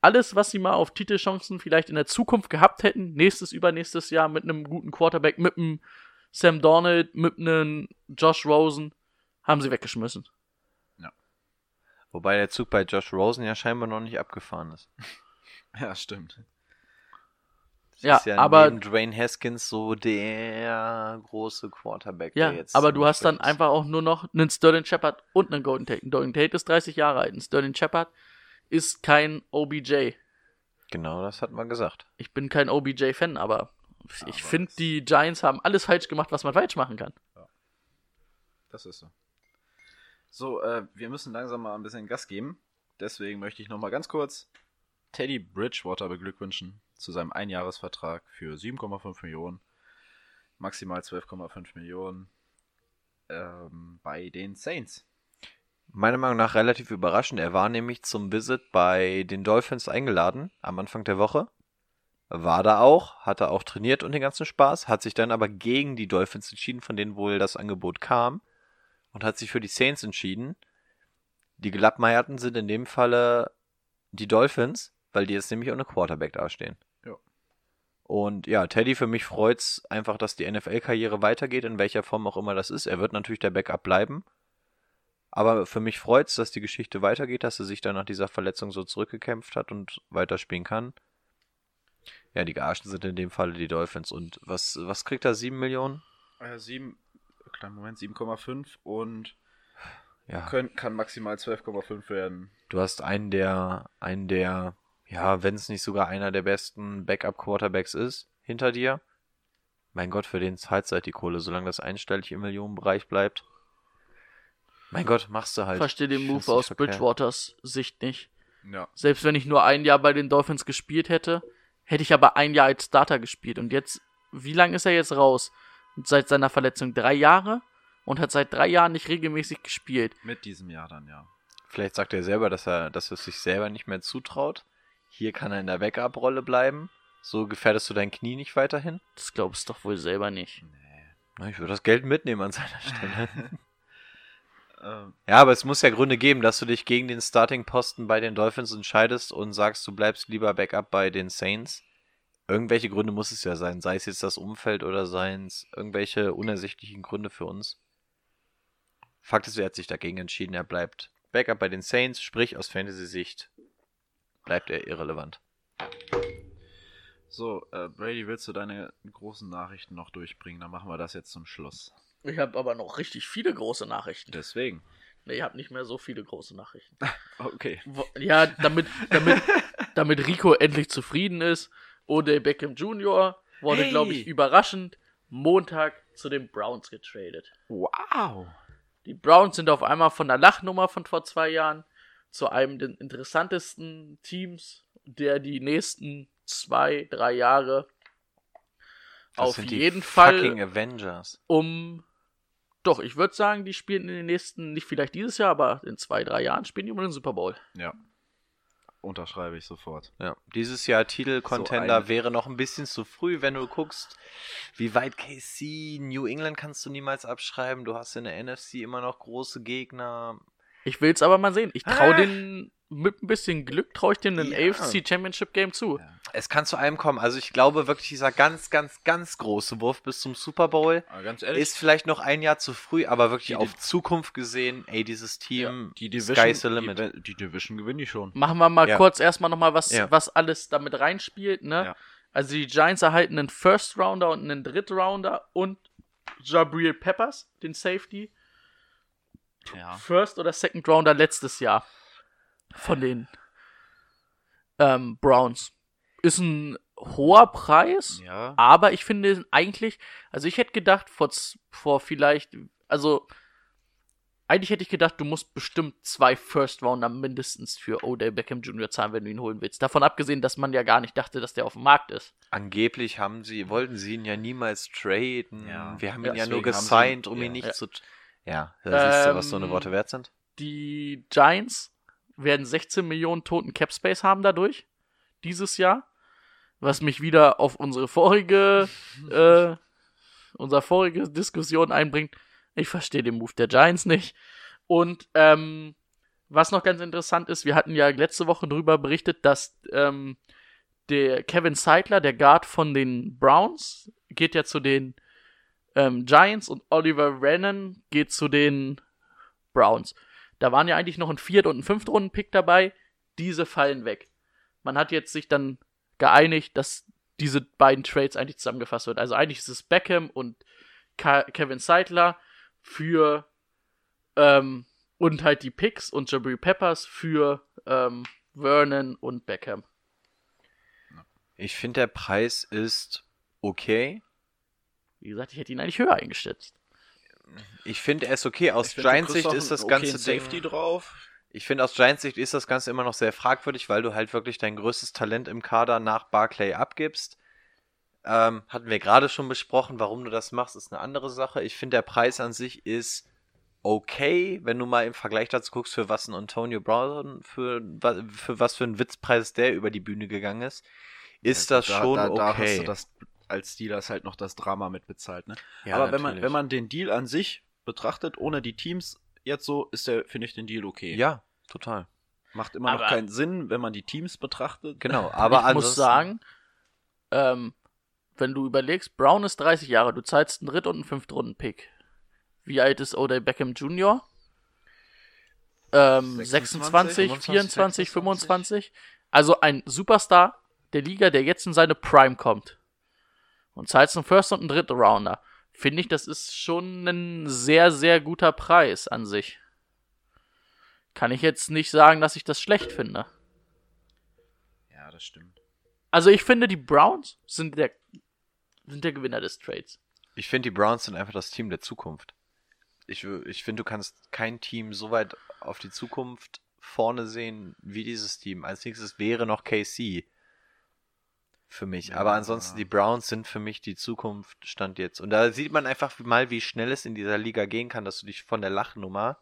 alles, was sie mal auf Titelchancen vielleicht in der Zukunft gehabt hätten, nächstes, übernächstes Jahr mit einem guten Quarterback, mit einem Sam Donald, mit einem Josh Rosen, haben sie weggeschmissen. Wobei der Zug bei Josh Rosen ja scheinbar noch nicht abgefahren ist. Ja, stimmt. Ja, ist ja aber- neben Dwayne Haskins so der große Quarterback, Ja, der jetzt aber du hast dann einfach auch nur noch einen Sterling Shepard und einen Golden Tate. Ein Golden Tate ist 30 Jahre alt. Ein Sterling Shepard ist kein OBJ. Genau, das hat man gesagt. Ich bin kein OBJ-Fan, aber ich finde, die Giants haben alles falsch gemacht, was man falsch machen kann. Das ist so. So, äh, wir müssen langsam mal ein bisschen Gas geben. Deswegen möchte ich nochmal ganz kurz Teddy Bridgewater beglückwünschen zu seinem Einjahresvertrag für 7,5 Millionen, maximal 12,5 Millionen ähm, bei den Saints. Meiner Meinung nach relativ überraschend. Er war nämlich zum Visit bei den Dolphins eingeladen am Anfang der Woche. War da auch, hatte auch trainiert und den ganzen Spaß, hat sich dann aber gegen die Dolphins entschieden, von denen wohl das Angebot kam und hat sich für die Saints entschieden. Die Gelappmeierten sind in dem Falle die Dolphins, weil die jetzt nämlich ohne Quarterback dastehen. Und ja, Teddy, für mich freut's einfach, dass die NFL-Karriere weitergeht, in welcher Form auch immer das ist. Er wird natürlich der Backup bleiben. Aber für mich freut's, dass die Geschichte weitergeht, dass er sich dann nach dieser Verletzung so zurückgekämpft hat und weiterspielen kann. Ja, die Gearschen sind in dem Falle die Dolphins. Und was, was kriegt er? 7 Millionen? Äh, 7, kleinen Moment, 7,5 und Ja. können, kann maximal 12,5 werden. Du hast einen der, einen der, ja, wenn es nicht sogar einer der besten Backup-Quarterbacks ist, hinter dir. Mein Gott, für den zahlst du halt die Kohle, solange das einstellig im Millionenbereich bleibt. Mein Gott, machst du halt. Verstehe den Move aus verkehrt. Bridgewaters Sicht nicht. Ja. Selbst wenn ich nur ein Jahr bei den Dolphins gespielt hätte, hätte ich aber ein Jahr als Starter gespielt. Und jetzt, wie lange ist er jetzt raus? Seit seiner Verletzung drei Jahre? und hat seit drei Jahren nicht regelmäßig gespielt. Mit diesem Jahr dann, ja. Vielleicht sagt er selber, dass er, dass er es sich selber nicht mehr zutraut. Hier kann er in der Backup-Rolle bleiben. So gefährdest du dein Knie nicht weiterhin. Das glaubst du doch wohl selber nicht. Na, ich würde das Geld mitnehmen an seiner Stelle. Ähm, ja, aber es muss ja Gründe geben, dass du dich gegen den Starting-Posten bei den Dolphins entscheidest und sagst, du bleibst lieber Backup bei den Saints. Irgendwelche Gründe muss es ja sein, sei es jetzt das Umfeld oder seien es irgendwelche unersichtlichen Gründe für uns. Fakt ist, er hat sich dagegen entschieden, er bleibt Backup bei den Saints, sprich aus Fantasy-Sicht bleibt er irrelevant. so, äh, Brady, willst du deine großen Nachrichten noch durchbringen? Dann machen wir das jetzt zum Schluss. Ich habe aber noch richtig viele große Nachrichten. Deswegen. Nee, ich habe nicht mehr so viele große Nachrichten. Okay. Wo- Ja, damit, damit, damit Rico endlich zufrieden ist. Odell Beckham Jr. wurde, Hey. glaube ich, überraschend Montag zu den Browns getradet. Wow. Die Browns sind auf einmal von der Lachnummer von vor zwei Jahren zu einem der interessantesten Teams, der die nächsten zwei, drei Jahre Das auf sind die jeden Fall Fucking Avengers. um. Doch, ich würde sagen, die spielen in den nächsten, nicht vielleicht dieses Jahr, aber in zwei, drei Jahren spielen die um den Super Bowl. Ja. Unterschreibe ich sofort. Ja, dieses Jahr Titelcontender So wäre noch ein bisschen zu früh, wenn du guckst, wie weit KC, New England kannst du niemals abschreiben. Du hast in der NFC immer noch große Gegner. Ich will es aber mal sehen. Ich traue Ah. den mit ein bisschen Glück traue ich dem einen Ja. AFC Championship Game zu. Ja. Es kann zu einem kommen. Also ich glaube wirklich, dieser ganz, ganz, ganz große Wurf bis zum Super Bowl ehrlich, ist vielleicht noch ein Jahr zu früh, aber wirklich Die- auf Zukunft gesehen, ey, dieses Team, die Division, sky's the limit. Die, die Division gewinnen die schon. Machen wir mal Ja. kurz erstmal nochmal, was, Ja. was alles damit reinspielt, ne? Ja. Also die Giants erhalten einen First Rounder und einen Drittrounder und Jabril Peppers, den Safety. Ja. First oder Second Rounder letztes Jahr von den ähm, Browns. Ist ein hoher Preis, Ja. aber ich finde eigentlich, also ich hätte gedacht, vor, vor vielleicht, also eigentlich hätte ich gedacht, du musst bestimmt zwei First Rounder mindestens für Odell Beckham Jr. zahlen, wenn du ihn holen willst. Davon abgesehen, dass man ja gar nicht dachte, dass der auf dem Markt ist. Angeblich haben sie, wollten sie ihn ja niemals traden. Ja. Wir haben Ja, ihn ja nur gesigned, sie- um ihn nicht Ja. zu. Ja, da siehst du, was so eine Ähm, Worte wert sind. Die Giants werden 16 Millionen toten Cap Space haben dadurch dieses Jahr, was mich wieder auf unsere vorige, äh, unsere vorige Diskussion einbringt. Ich verstehe den Move der Giants nicht. Und ähm, was noch ganz interessant ist, wir hatten ja letzte Woche darüber berichtet, dass ähm, der Kevin Seidler, der Guard von den Browns, geht ja zu den ähm, Giants und Oliver Rennan geht zu den Browns. Da waren ja eigentlich noch ein Viert- und ein Fünftrunden-Pick dabei. Diese fallen weg. Man hat jetzt sich dann geeinigt, dass diese beiden Trades eigentlich zusammengefasst wird. Also eigentlich ist es Beckham und Ka Kevin Seidler für ähm, und halt die Picks und Jabri Peppers für ähm, Vernon und Beckham. Ich finde, der Preis ist okay. Wie gesagt, ich hätte ihn eigentlich höher eingeschätzt. Ich finde, er ist okay. Aus Giants Sicht ist das einen ganze Safety Ding, drauf. Ich finde, aus Giants Sicht ist das Ganze immer noch sehr fragwürdig, weil du halt wirklich dein größtes Talent im Kader nach Barclay abgibst. Ähm, hatten wir gerade schon besprochen, warum du das machst, ist eine andere Sache. Ich finde, der Preis an sich ist okay, wenn du mal im Vergleich dazu guckst, für was ein Antonio Brown, für, für was für ein Witzpreis der über die Bühne gegangen ist, ist Ja, das da, schon da, da okay. hast du das als Steelers halt noch das Drama mitbezahlt, ne? Ja, Aber wenn man, wenn man den Deal an sich betrachtet, ohne die Teams, jetzt so, ist der, finde ich den Deal okay. Ja, total. Macht immer noch Aber- keinen Sinn, wenn man die Teams betrachtet. Genau, aber ich muss sagen, ähm, wenn du überlegst, Brown ist 30 Jahre, du zahlst einen Dritt- und einen Fünftrunden-Pick. Wie alt ist Odell Beckham Jr.? Ähm, 26, 25, 24, 25. Also ein Superstar der Liga, der jetzt in seine Prime kommt. Und zahlst einen First und einen dritten Rounder. Finde ich, das ist schon ein sehr, sehr guter Preis an sich. Kann ich jetzt nicht sagen, dass ich das schlecht finde. Ja, das stimmt. Also ich finde, die Browns sind der, sind der Gewinner des Trades. Ich finde, die Browns sind einfach das Team der Zukunft. Ich, ich finde, du kannst kein Team so weit auf die Zukunft vorne sehen wie dieses Team. Als nächstes wäre noch KC. Für mich. Ja. Aber ansonsten, die Browns sind für mich die Zukunft, stand jetzt. Und da sieht man einfach mal, wie schnell es in dieser Liga gehen kann, dass du dich von der Lachnummer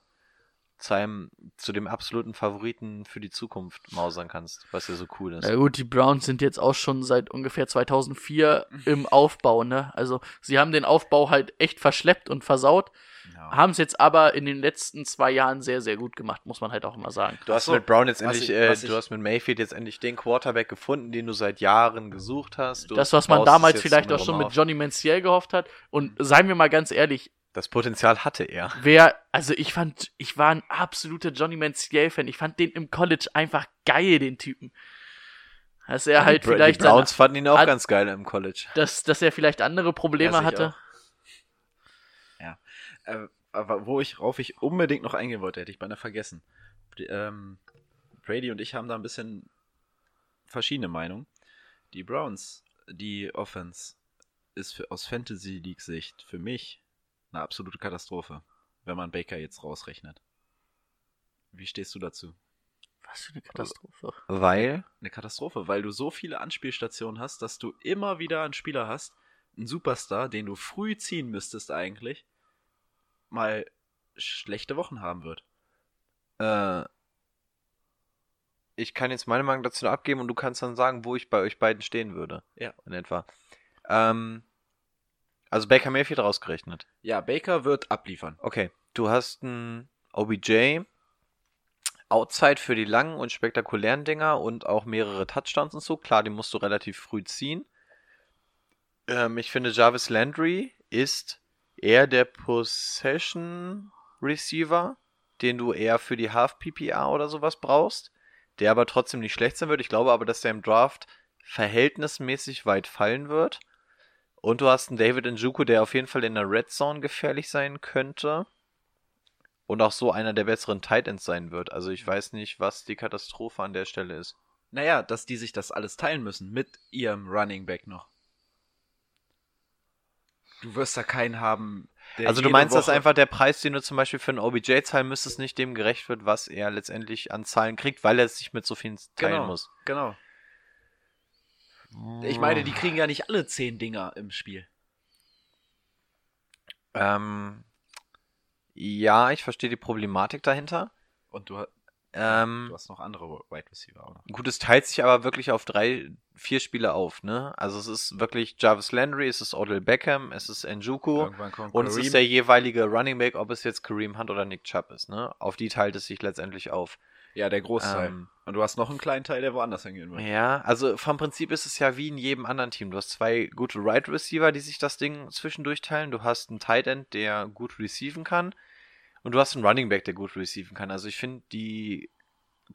zu einem, zu dem absoluten Favoriten für die Zukunft mausern kannst, was ja so cool ist. Na gut, die Browns sind jetzt auch schon seit ungefähr 2004 im Aufbau, ne? Also sie haben den Aufbau halt echt verschleppt und versaut, Ja. haben es jetzt aber in den letzten zwei Jahren sehr, sehr gut gemacht, muss man halt auch mal sagen. Du hast so, mit Brown jetzt endlich, ich- äh, du hast mit Mayfield jetzt endlich den Quarterback gefunden, den du seit Jahren gesucht hast. Du das, was man damals vielleicht auch schon mit auf. Johnny Manziel gehofft hat. Und seien wir mal ganz ehrlich, Das Potenzial hatte er. wer, also ich fand, ich war ein absoluter Johnny Manziel-Fan. Ich fand den im College einfach geil, den Typen. Dass er halt die vielleicht die Browns seine- fanden ihn auch an- ganz geil im College. dass, dass er vielleicht andere Probleme Ja, hatte. Äh, aber wo ich, worauf ich unbedingt noch eingehen wollte, hätte ich beinahe vergessen. Ähm, Brady und ich haben da ein bisschen verschiedene Meinungen. Die Browns, die Offense, ist für, aus Fantasy League Sicht für mich eine absolute Katastrophe, wenn man Baker jetzt rausrechnet. Wie stehst du dazu? Was für eine Katastrophe. Weil, Eine Katastrophe, weil du so viele Anspielstationen hast, dass du immer wieder einen Spieler hast, einen Superstar, den du früh ziehen müsstest eigentlich, mal schlechte Wochen haben wird. äh, ich kann jetzt meine Meinung dazu abgeben und du kannst dann sagen, wo ich bei euch beiden stehen würde. Ja. In etwa. Ähm, also Baker Mayfield rausgerechnet. Ja, Baker wird abliefern. Okay, du hast einen OBJ, Outside für die langen und spektakulären Dinger und auch mehrere Touchdowns und so. Klar, die musst du relativ früh ziehen. Ähm, ich finde, Jarvis Landry ist eher der Possession Receiver, den du eher für die Half PPR oder sowas brauchst, der aber trotzdem nicht schlecht sein wird. Ich glaube aber, dass der im Draft verhältnismäßig weit fallen wird. Und du hast einen David Njoku, der auf jeden Fall in der Red Zone gefährlich sein könnte. Und auch so einer der besseren Tight Ends sein wird. Also ich weiß nicht, was die Katastrophe an der Stelle ist. Naja, dass die sich das alles teilen müssen mit ihrem Running Back noch. Du wirst da keinen haben. Der also du meinst, dass Woche- einfach der Preis, den du zum Beispiel für einen OBJ zahlen müsstest, nicht dem gerecht wird, was er letztendlich an Zahlen kriegt, weil er es sich mit so vielen teilen genau, muss. Genau. Ich meine, die kriegen ja nicht alle zehn Dinger im Spiel. Ähm, ja, ich verstehe die Problematik dahinter. Und du, Ähm, du hast noch andere Wide Receiver noch. Gut, es teilt sich aber wirklich auf drei, vier Spiele auf, ne? Also es ist wirklich Jarvis Landry, es ist Odell Beckham, es ist Njoku und es ist der jeweilige Running Back, ob es jetzt Kareem Hunt oder Nick Chubb ist, ne? Auf die teilt es sich letztendlich auf. Ja, der Großteil. Ähm, Und du hast noch einen kleinen Teil, der woanders hingehen wird. Ja, also vom Prinzip ist es ja wie in jedem anderen Team. Du hast zwei gute Right Receiver, die sich das Ding zwischendurch teilen. Du hast einen Tight End, der gut receiven kann. Und du hast einen Running Back, der gut receiven kann. Also ich finde, die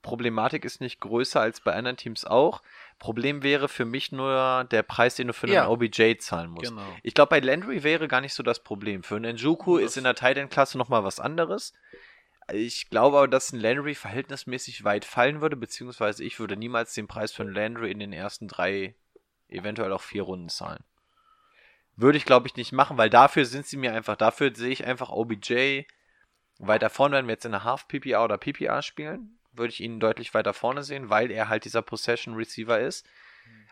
Problematik ist nicht größer als bei anderen Teams auch. Problem wäre für mich nur der Preis, den du für einen Ja. OBJ zahlen musst. Genau. Ich glaube, bei Landry wäre gar nicht so das Problem. Für einen Njoku Das- ist in der Tight End Klasse nochmal was anderes. Ich glaube aber, dass ein Landry verhältnismäßig weit fallen würde, beziehungsweise ich würde niemals den Preis für einen Landry in den ersten drei, eventuell auch vier Runden zahlen. Würde ich, glaube ich, nicht machen, weil dafür sind sie mir einfach, dafür sehe ich einfach OBJ weiter vorne, wenn wir jetzt in der Half PPR oder PPR spielen, würde ich ihn deutlich weiter vorne sehen, weil er halt dieser Possession Receiver ist.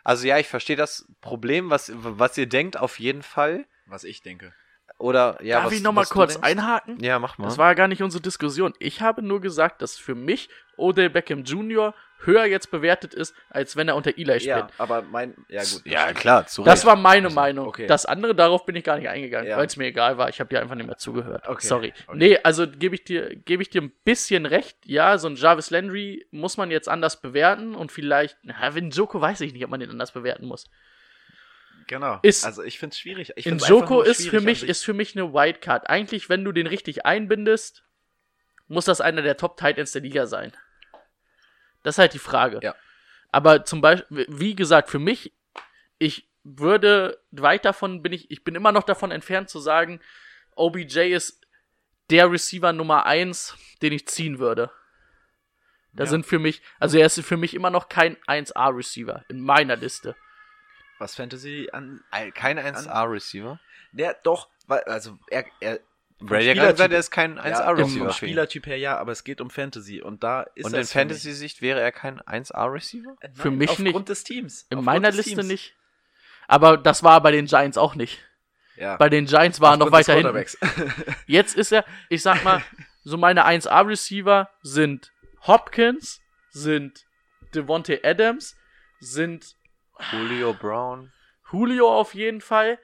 Also ja, ich verstehe das Problem, was, was ihr denkt, auf jeden Fall. Was ich denke. Oder ja, Darf was, ich nochmal kurz einhaken? Ja, mach mal. Das war ja gar nicht unsere Diskussion. Ich habe nur gesagt, dass für mich Odell Beckham Jr. höher jetzt bewertet ist, als wenn er unter Eli spielt. Ja, aber mein. Ja, gut. ja, klar, zu Das war meine Also, Meinung. okay. Das andere, darauf bin ich gar nicht eingegangen, Ja. weil es mir egal war. Ich habe dir einfach nicht mehr zugehört. Okay, Sorry. okay. Nee, also gebe ich, dir, gebe ich dir ein bisschen recht. Ja, so ein Jarvis Landry muss man jetzt anders bewerten und vielleicht, na, wenn Joko weiß ich nicht, ob man den anders bewerten muss. Genau. Ist- also ich finde es schwierig. Ich In find's einfach Joko nur ist für mich, sich. ist für mich eine Wildcard. Eigentlich, wenn du den richtig einbindest, muss das einer der Top Titans der Liga sein. Das ist halt die Frage. Ja. Aber zum Beispiel, wie gesagt, für mich, ich würde weit davon bin ich, ich bin immer noch davon entfernt zu sagen, OBJ ist der Receiver Nummer eins, den ich ziehen würde. Da Ja. sind für mich, also er ist für mich immer noch kein 1A-Receiver in meiner Liste. Was Fantasy an. Kein 1A-Receiver. Der doch, weil, also er, er Brady hat gesagt, er ist kein Ja, 1A vom Receiver. für ihn. Spielertyp her ja, aber es geht um Fantasy und da ist Und er in. Fantasy-Sicht wäre er kein 1A Receiver? Äh, Für mich aufgrund nicht. des Teams. In Aufgrund meiner Liste Teams. nicht. Aber das war bei den Giants auch nicht. Ja. Bei den Giants war er noch Aufgrund weiter hinten. Jetzt ist er, ich sag mal, so meine 1A-Receiver sind Hopkins, sind Devontae Adams, sind Julio Brown. Julio auf jeden Fall.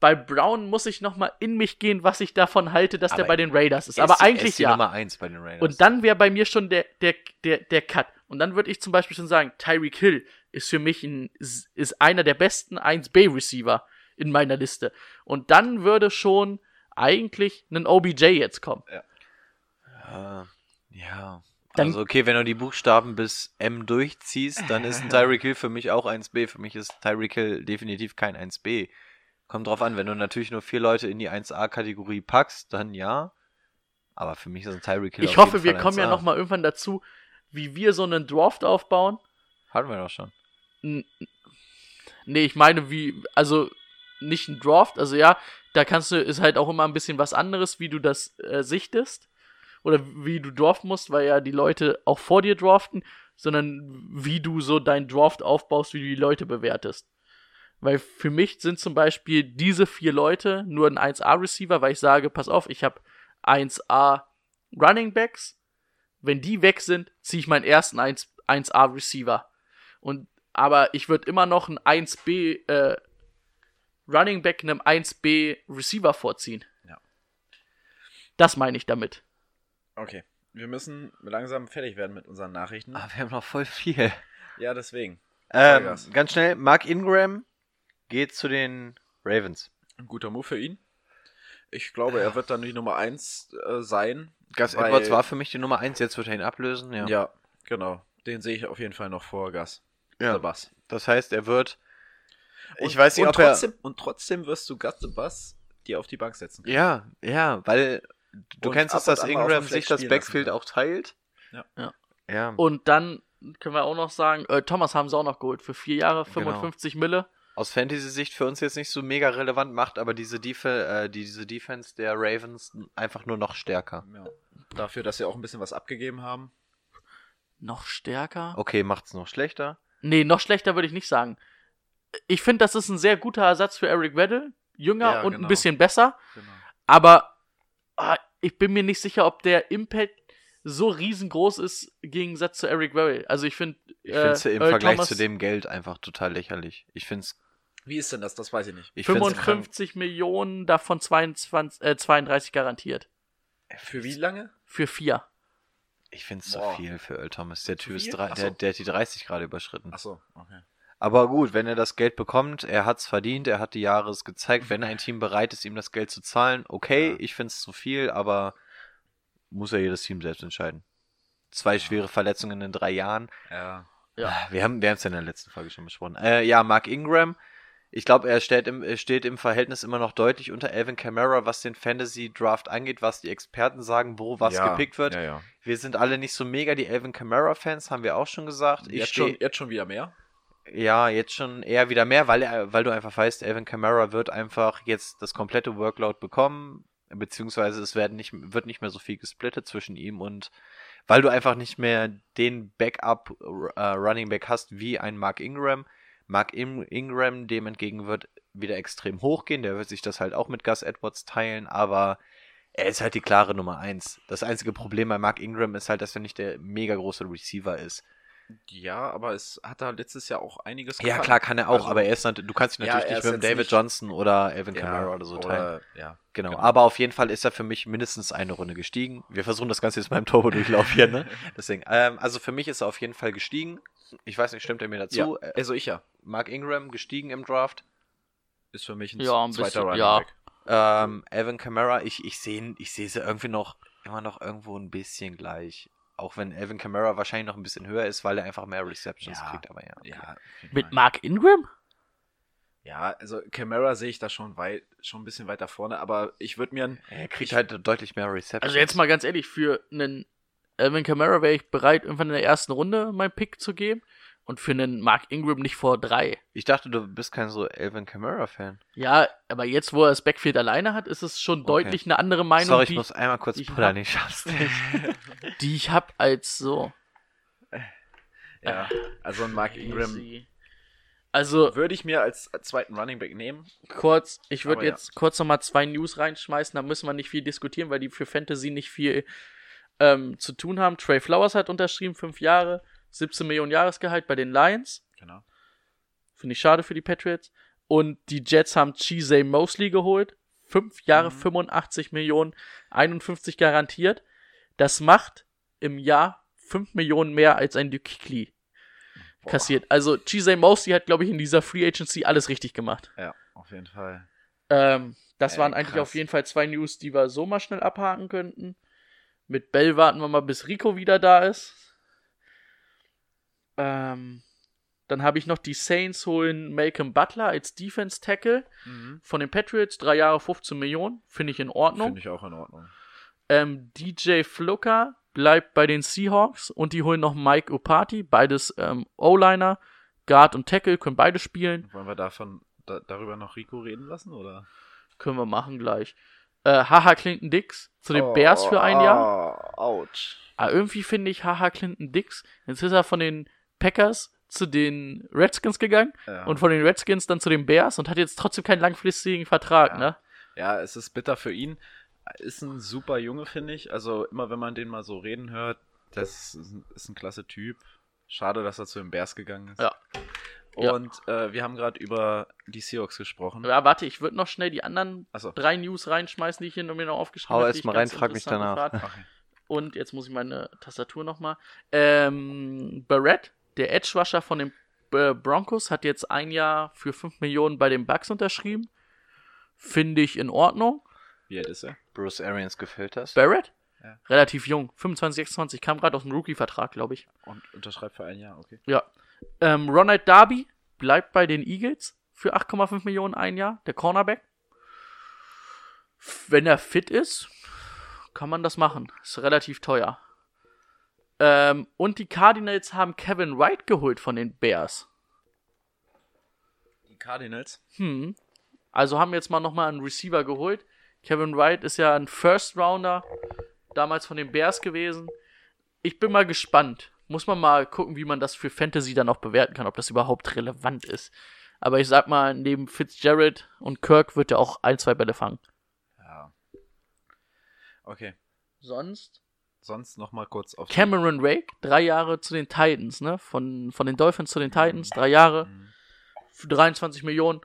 Bei Brown muss ich noch mal in mich gehen, was ich davon halte, dass der Aber bei den Raiders ist. Aber ist die- er eigentlich ist die ja. Nummer 1 bei den Raiders. Und dann wäre bei mir schon der, der, der, der Cut. Und dann würde ich zum Beispiel schon sagen, Tyreek Hill ist für mich ein, ist einer der besten 1B-Receiver in meiner Liste. Und dann würde schon eigentlich ein OBJ jetzt kommen. Ja, ja. Dann- also okay, wenn du die Buchstaben bis M durchziehst, dann ist ein Tyreek Hill für mich auch 1B. Für mich ist Tyreek Hill definitiv kein 1B. Kommt drauf an, wenn du natürlich nur vier Leute in die 1A-Kategorie packst, dann ja. Aber für mich ist ein Tyreek Hill Ich hoffe, wir kommen ja 1A. noch mal irgendwann dazu, wie wir so einen Draft aufbauen. Hatten wir doch schon. N- Nee, ich meine, wie, also nicht ein Draft, also ja, da kannst du, ist halt auch immer ein bisschen was anderes, wie du das äh, sichtest. Oder wie du draften musst, weil ja die Leute auch vor dir draften, sondern wie du so deinen Draft aufbaust, wie du die Leute bewertest. Weil für mich sind zum Beispiel diese vier Leute nur ein 1A-Receiver, weil ich sage, pass auf, ich habe 1A Running Backs. Wenn die weg sind, ziehe ich meinen ersten 1, 1A Receiver. Und aber ich würde immer noch ein 1B äh, Running Back einem 1B Receiver vorziehen. Ja. Das meine ich damit. Okay. Wir müssen langsam fertig werden mit unseren Nachrichten. Ah, wir haben noch voll viel. Ja, deswegen. Ähm, ganz schnell, Mark Ingram geht zu den Ravens. Ein guter Move für ihn. Ich glaube, er wird dann die Nummer 1 äh, sein. Gus weil- Edwards war für mich die Nummer 1, jetzt wird er ihn ablösen. Ja. Ja. genau. Den sehe ich auf jeden Fall noch vor Gas. Ja. Bus. Das heißt, er wird. Ich Und- weiß nicht, und ob er. trotzdem, Und trotzdem wirst du Gus the Bus dir auf die Bank setzen. können. Ja, ja, weil du Und kennst es, dass Ingram sich das Backfield lassen. auch teilt. Ja. Ja. Ja. Und dann können wir auch noch sagen, äh, Thomas haben sie auch noch geholt für vier Jahre, Genau. 55 Mille. Aus Fantasy-Sicht für uns jetzt nicht so mega relevant macht, aber diese, Def äh, diese Defense der Ravens einfach nur noch stärker. Ja. Dafür, dass sie auch ein bisschen was abgegeben haben. Noch stärker? Okay, macht's noch schlechter. Nee, noch schlechter würde ich nicht sagen. Ich finde, das ist ein sehr guter Ersatz für Eric Weddle. Jünger Ja, und ein genau. bisschen besser. Genau. Aber ah, ich bin mir nicht sicher, ob der Impact so riesengroß ist im Gegensatz zu Eric Weddle. Also ich finde, Ich finde es im Earl Vergleich Thomas zu dem Geld einfach total lächerlich. Ich finde es. Wie ist denn das? Das weiß ich nicht. Ich find's krank. 55 Millionen, davon 22, äh, 32 garantiert. Für wie lange? Für vier. Ich finde es zu viel für Earl Thomas. Der Typ ist drei, der, der hat die 30 gerade überschritten. Achso, okay. Aber gut, wenn er das Geld bekommt, er hat's verdient, er hat die Jahre es gezeigt, wenn ein Team bereit ist, ihm das Geld zu zahlen, okay, Ja. ich find's zu viel, aber muss ja jedes Team selbst entscheiden. Zwei schwere Verletzungen in drei Jahren. Ja. Ja. Wir haben wir es ja in der letzten Folge schon besprochen. Äh, ja, Mark Ingram. Ich glaube, er steht im, steht im Verhältnis immer noch deutlich unter Alvin Kamara, was den Fantasy Draft angeht, was die Experten sagen, wo was ja, gepickt wird. Ja, ja. Wir sind alle nicht so mega die Alvin Kamara Fans, haben wir auch schon gesagt. Ich Jetzt, steh- schon, jetzt schon wieder mehr? Ja, jetzt schon eher wieder mehr, weil er, weil du einfach weißt, Alvin Kamara wird einfach jetzt das komplette Workload bekommen, beziehungsweise es werden nicht, wird nicht mehr so viel gesplittet zwischen ihm und weil du einfach nicht mehr den Backup äh, Running Back hast wie ein Mark Ingram. Mark In Ingram dem entgegen wird wieder extrem hochgehen, der wird sich das halt auch mit Gus Edwards teilen, aber er ist halt die klare Nummer eins. Das einzige Problem bei Mark Ingram ist halt, dass er nicht der mega große Receiver ist. Ja, aber es hat da letztes Jahr auch einiges Ja, klar kann er auch, Also, aber er ist du kannst ihn Ja, natürlich er nicht mit David nicht- Johnson oder Alvin ja, Kamara oder so teilen. Ja, Genau. genau. aber auf jeden Fall ist er für mich mindestens eine Runde gestiegen. Wir versuchen das Ganze jetzt mal im Turbo-Durchlauf hier, ne? Deswegen, ähm, also für mich ist er auf jeden Fall gestiegen. Ich weiß nicht, stimmt er mir dazu? ja. Äh, Also ich ja. Mark Ingram gestiegen im Draft. Ist für mich ein, Ja, ein zweiter bisschen, Running ja. Back. Ähm, Alvin Kamara, ich, ich sehe ich seh sie irgendwie noch, immer noch irgendwo ein bisschen gleich. Auch wenn Alvin Kamara wahrscheinlich noch ein bisschen höher ist, weil er einfach mehr Receptions Ja. kriegt, aber ja. okay. Ja, Mit. Mark Ingram? ja, also Camara sehe ich da schon weit, schon ein bisschen weiter vorne, aber ich würde mir ein, Er kriegt halt deutlich mehr Receptions. Also jetzt mal ganz ehrlich, für einen Alvin Kamara wäre ich bereit, irgendwann in der ersten Runde meinen Pick zu geben. Und für einen Mark Ingram nicht vor drei. Ich dachte, du bist kein so Elvin Kamara-Fan. Ja, aber jetzt, wo er das Backfield alleine hat, ist es schon deutlich eine andere Meinung, Sorry, ich die, muss einmal kurz pullern, hab. ich schaff's nicht. die ich habe als so. Ja, also ein Mark Ingram. Also, würde ich mir als zweiten Running Back nehmen. kurz, ich würde Aber ja. jetzt kurz nochmal zwei News reinschmeißen, da müssen wir nicht viel diskutieren, weil die für Fantasy nicht viel ähm, zu tun haben. Trey Flowers hat unterschrieben, fünf Jahre, 17 Millionen Jahresgehalt bei den Lions. Genau. Finde ich schade für die Patriots. Und die Jets haben Cheesay Mosley geholt. Fünf Jahre, 85 Millionen, 51 garantiert. Das macht im Jahr 5 Millionen mehr als ein Dukikli kassiert. Also Cheesay Mosley hat, glaube ich, in dieser Free Agency alles richtig gemacht. Ja, auf jeden Fall. Ähm, das Ey, waren eigentlich krass. auf jeden Fall zwei News, die wir so mal schnell abhaken könnten. Mit Bell warten wir mal, bis Rico wieder da ist. Ähm, dann habe ich noch die Saints holen Malcolm Butler als Defense Tackle von den Patriots. Drei Jahre 15 Millionen. Finde ich in Ordnung. Finde ich auch in Ordnung. Ähm, DJ Flucker bleibt bei den Seahawks und die holen noch Mike Opati, beides ähm, O-Liner, Guard und Tackle, können beide spielen. Wollen wir davon da, darüber noch Rico reden lassen oder? Können wir machen gleich. Äh, Haha Clinton Dix zu den Bears für ein Jahr. Ouch. Aber irgendwie finde ich Haha Clinton Dix, jetzt ist er von den Packers zu den Redskins gegangen Ja. und von den Redskins dann zu den Bears und hat jetzt trotzdem keinen langfristigen Vertrag, Ja. ne? Ja, es ist bitter für ihn. Ist ein super Junge, finde ich. Also immer wenn man den mal so reden hört, das ist ein, ist ein klasse Typ. Schade, dass er zu den Bears gegangen ist. Ja. Ja. Und äh, wir haben gerade über die Seahawks gesprochen. Ja, warte, ich würde noch schnell die anderen Achso. drei News reinschmeißen, die ich hier mir noch aufgeschrieben Hau habe. erst die ich mal ganz rein, frag mich danach. Okay. Und jetzt muss ich meine Tastatur nochmal. Ähm, Barrett, der Edge Rusher von den äh, Broncos, hat jetzt ein Jahr für 5 Millionen bei den Bucks unterschrieben. Finde ich in Ordnung. Wie alt ist er? Bruce Arians gefällt das. Barrett? Ja. Relativ jung, 25, 26, kam gerade aus dem Rookie-Vertrag, glaube ich. Und unterschreibt für ein Jahr, okay. Ja. Ähm, Ronald Darby bleibt bei den Eagles für 8,5 Millionen ein Jahr, der Cornerback. Wenn er fit ist, kann man das machen. Ist relativ teuer. Ähm, und die Cardinals haben Kevin Wright geholt von den Bears. Die Cardinals. Hm. Also haben jetzt mal nochmal einen Receiver geholt. Kevin Wright ist ja ein First Rounder, damals von den Bears gewesen. Ich bin mal gespannt. Muss man mal gucken, wie man das für Fantasy dann auch bewerten kann, ob das überhaupt relevant ist. Aber ich sag mal, neben Fitzgerald und Kirk wird er auch ein, zwei Bälle fangen. Ja. Okay. Sonst? Sonst noch mal kurz auf. Cameron Rake, drei Jahre zu den Titans, ne? Von, von den Dolphins zu den Titans, drei Jahre. Für 23 Millionen.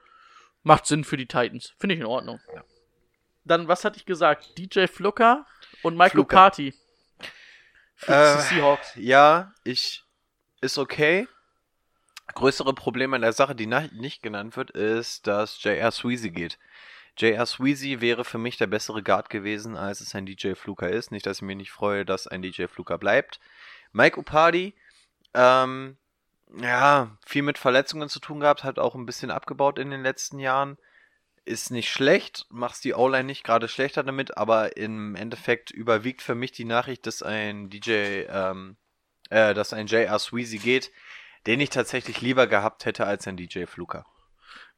Macht Sinn für die Titans. Finde ich in Ordnung. Ja. Dann, was hatte ich gesagt? DJ Flucker und Michael Flucker. Party. Für Äh, Seahawks. Ja, ich. Ist okay. Größere Problem an der Sache, die nicht genannt wird, ist, dass J.R. Sweezy geht. J.R. Sweezy wäre für mich der bessere Guard gewesen, als es ein DJ Fluker ist. Nicht, dass ich mich nicht freue, dass ein DJ Fluker bleibt. Mike Upadi, ähm, ja, viel mit Verletzungen zu tun gehabt, hat auch ein bisschen abgebaut in den letzten Jahren. Ist nicht schlecht, machst die O-Line nicht gerade schlechter damit, aber im Endeffekt überwiegt für mich die Nachricht, dass ein DJ, ähm, äh, dass ein J.R. Sweezy geht, den ich tatsächlich lieber gehabt hätte als ein DJ Fluker.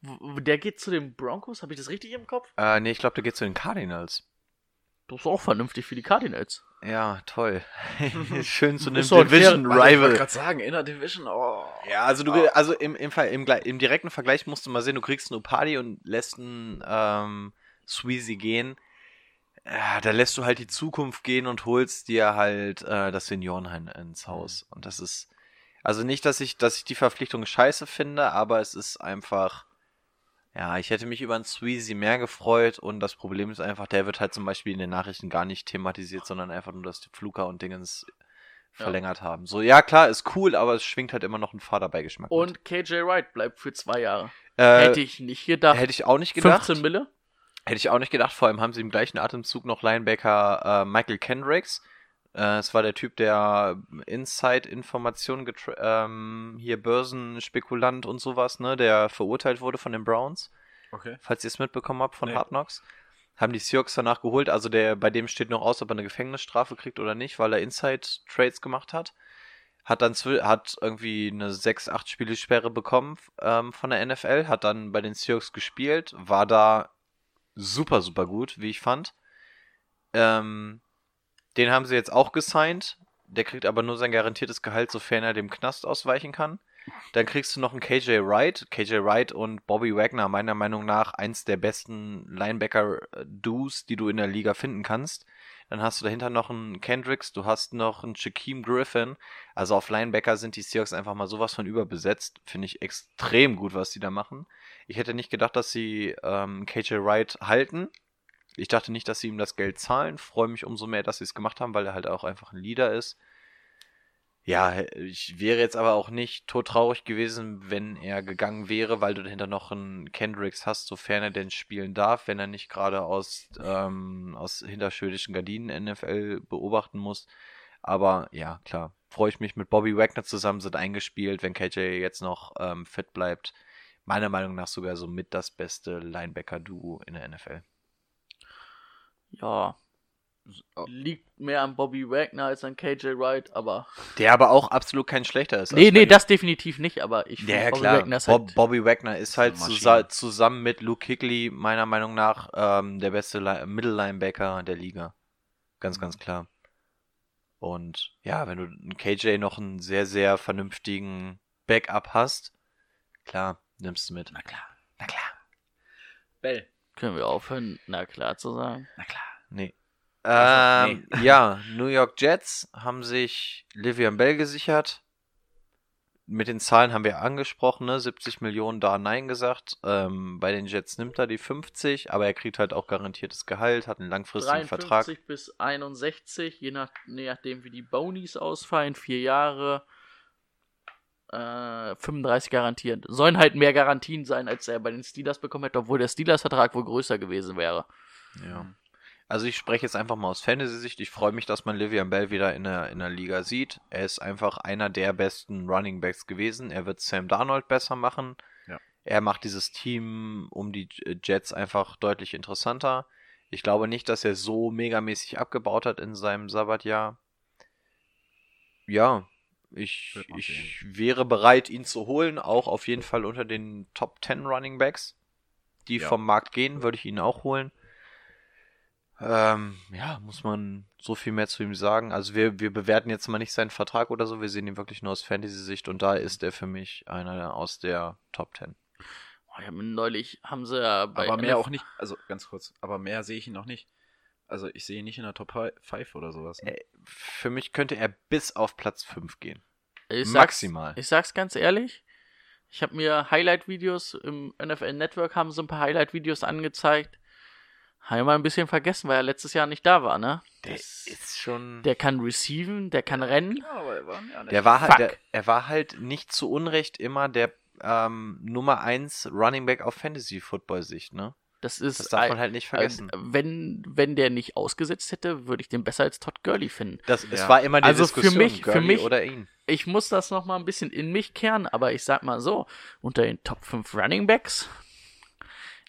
Der geht zu den Broncos, habe ich das richtig im Kopf? Äh, nee, ich glaube, der geht zu den Cardinals. Das ist auch vernünftig für die Cardinals. Ja, toll. Schön zu einem Division Warte, Ich wollte Rival. gerade sagen, Inner Division, oh. Ja, also du, also im, im, Fall, im, im direkten Vergleich musst du mal sehen, du kriegst einen Upadi und lässt einen ähm, Sweezy gehen. Ja, da lässt du halt die Zukunft gehen und holst dir halt äh, das Seniorenheim ins Haus. Und das ist, also nicht, dass ich, dass ich die Verpflichtung scheiße finde, aber es ist einfach, ja, ich hätte mich über einen Sweezy mehr gefreut und das Problem ist einfach, der wird halt zum Beispiel in den Nachrichten gar nicht thematisiert, sondern einfach nur, dass die Fluker und Dingens Ja. verlängert haben. So, ja klar, ist cool, aber es schwingt halt immer noch ein Fahrerbeigeschmack. mit. Und KJ Wright bleibt für zwei Jahre. Äh, Hätte ich nicht gedacht. Hätte ich auch nicht gedacht. 15 Mille? Hätte ich auch nicht gedacht. Vor allem haben sie im gleichen Atemzug noch Linebacker äh, Michael Kendricks. Äh, es war der Typ, der Inside-Informationen getra- ähm, hier Börsenspekulant und sowas, ne, der verurteilt wurde von den Browns. Okay. Falls ihr es mitbekommen habt von Nee. Hard Knocks. Haben die Seahawks danach geholt. Also der, bei dem steht noch aus, ob er eine Gefängnisstrafe kriegt oder nicht, weil er Inside-Trades gemacht hat. hat dann hat irgendwie eine 6, 8 Spiele Sperre bekommen ähm, von der NFL, hat dann bei den Seahawks gespielt, war da super, super gut, wie ich fand. Ähm, den haben sie jetzt auch gesigned. Der kriegt aber nur sein garantiertes Gehalt, sofern er dem Knast ausweichen kann. Dann kriegst du noch einen KJ Wright. KJ Wright und Bobby Wagner, meiner Meinung nach, eins der besten Linebacker-Duos, die du in der Liga finden kannst. Dann hast du dahinter noch einen Kendricks, du hast noch einen Shaquem Griffin. Also auf Linebacker sind die Seahawks einfach mal sowas von überbesetzt. Finde ich extrem gut, was die da machen. Ich hätte nicht gedacht, dass sie ähm, KJ Wright halten. Ich dachte nicht, dass sie ihm das Geld zahlen. Freue mich umso mehr, dass sie es gemacht haben, weil er halt auch einfach ein Leader ist. Ja, ich wäre jetzt aber auch nicht todtraurig gewesen, wenn er gegangen wäre, weil du dahinter noch einen Kendricks hast, sofern er denn spielen darf, wenn er nicht gerade aus, ähm, aus hinterschödischen Gardinen NFL beobachten muss. Aber ja, klar, freue ich mich mit Bobby Wagner zusammen, sind eingespielt, wenn KJ jetzt noch ähm, fit bleibt. Meiner Meinung nach sogar so mit das beste Linebacker-Duo in der NFL. Ja. Liegt mehr an Bobby Wagner als an KJ Wright, aber. Der aber auch absolut kein schlechter ist. Nee, nee, das definitiv nicht, aber ich Ja, Bobby klar. Wagner ist Bob, halt. Bobby Wagner ist halt zusa zusammen mit Luke Kuechly meiner Meinung nach ähm, der beste Middle Linebacker der Liga. Ganz, ganz klar. Und ja, wenn du einen KJ noch einen sehr, sehr vernünftigen Backup hast, klar, nimmst du mit. Na klar. Na klar. Bell. Können wir aufhören, na klar zu sagen. Na klar. Nee. Also, Ähm, ja, New York Jets haben sich Livian Bell gesichert. Mit den Zahlen haben wir angesprochen, ne? 70 Millionen da Nein gesagt. Ähm, bei den Jets nimmt er die 50, aber er kriegt halt auch garantiertes Gehalt, hat einen langfristigen 53 Vertrag. bis 61, je, nach, je nachdem wie die Bonies ausfallen, vier Jahre. Äh, 35 garantiert. Sollen halt mehr Garantien sein, als er bei den Steelers bekommen hätte, obwohl der Steelers-Vertrag wohl größer gewesen wäre. Ja. Also ich spreche jetzt einfach mal aus Fantasy-Sicht. Ich freue mich, dass man Livian Bell wieder in der, in der Liga sieht. Er ist einfach einer der besten Running Backs gewesen. Er wird Sam Darnold besser machen. Ja. Er macht dieses Team um die Jets einfach deutlich interessanter. Ich glaube nicht, dass er so megamäßig abgebaut hat in seinem Sabbatjahr. Ja, ich, ich wäre bereit, ihn zu holen. Auch auf jeden Fall unter den Top 10 Running Backs, die Ja. vom Markt gehen, würde ich ihn auch holen. Ähm, ja, muss man so viel mehr zu ihm sagen. Also wir, wir bewerten jetzt mal nicht seinen Vertrag oder so, wir sehen ihn wirklich nur aus Fantasy-Sicht und da ist er für mich einer aus der Top 10. Oh, ja, neulich haben sie ja bei aber mehr NF auch nicht. Also ganz kurz. Aber mehr sehe ich ihn noch nicht. Also ich sehe ihn nicht in der Top 5 oder sowas. Ne? Für mich könnte er bis auf Platz 5 gehen. Ich sag's- Maximal. Ich sag's ganz ehrlich. Ich habe mir Highlight-Videos im NFL Network haben so ein paar Highlight-Videos angezeigt. Habe ich mal ein bisschen vergessen, weil er letztes Jahr nicht da war, ne? Der Das- ist schon. Der kann receiven, der kann rennen. Ja, aber er war, ja, Der war halt, der, er war halt nicht zu Unrecht immer der ähm, Nummer 1 Running Back auf Fantasy-Football-Sicht, ne? Das ist Das darf man halt nicht vergessen. Wenn, wenn der nicht ausgesetzt hätte, würde ich den besser als Todd Gurley finden. Das, Es Ja. war immer die Also für Diskussion, mich- für Gurley mich- oder ihn. Ich muss das noch mal ein bisschen in mich kehren, aber ich sag mal so, unter den Top 5 Running Backs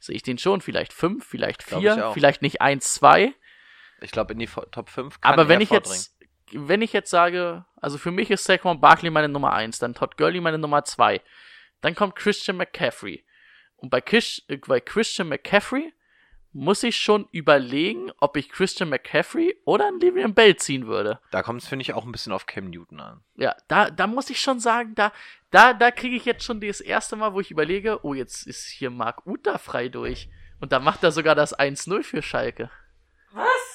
sehe ich den schon. Vielleicht 5, vielleicht Glaub ich 4, auch. vielleicht nicht 1, 2. Ich glaube, in die Top 5 kann Aber wenn ich jetzt, wenn ich jetzt sage, also für mich ist Saquon Barkley meine Nummer 1, dann Todd Gurley meine Nummer 2. Dann kommt Christian McCaffrey. Und bei, Chris, äh, bei Christian McCaffrey muss ich schon überlegen, ob ich Christian McCaffrey oder einen Livian Bell ziehen würde. Da kommt es, finde ich, auch ein bisschen auf Cam Newton an. Ja, da, da muss ich schon sagen, da, da, da kriege ich jetzt schon das erste Mal, wo ich überlege, oh, jetzt ist hier Marc Uta frei durch. Und da macht er sogar das 1-0 für Schalke.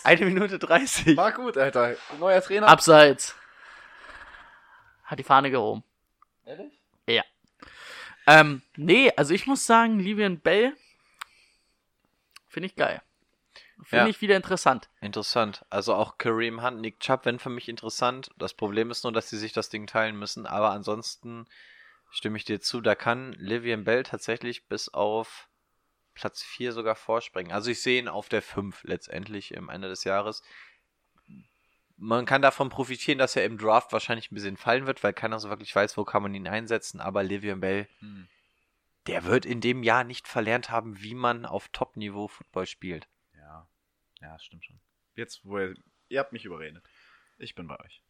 Eine Minute 30. War gut, Alter. Neuer Trainer. Abseits. Hat die Fahne gehoben. Ehrlich? Ja. Ähm, nee, also ich muss sagen, Livian Bell finde ich geil. Finde Ja. ich wieder interessant. Interessant. Also auch Kareem Hunt, Nick Chubb wenn für mich interessant. Das Problem ist nur, dass sie sich das Ding teilen müssen. Aber ansonsten stimme ich dir zu, da kann Livian Bell tatsächlich bis auf Platz 4 sogar vorspringen. Also ich sehe ihn auf der 5 letztendlich im Ende des Jahres. Man kann davon profitieren, dass er im Draft wahrscheinlich ein bisschen fallen wird, weil keiner so wirklich weiß, wo kann man ihn einsetzen. Aber Livian Bell, Hm. der wird in dem Jahr nicht verlernt haben, wie man auf Top-Niveau Football spielt. Ja. Ja, stimmt schon. Jetzt, wo ihr, ihr habt mich überredet. Ich bin bei euch.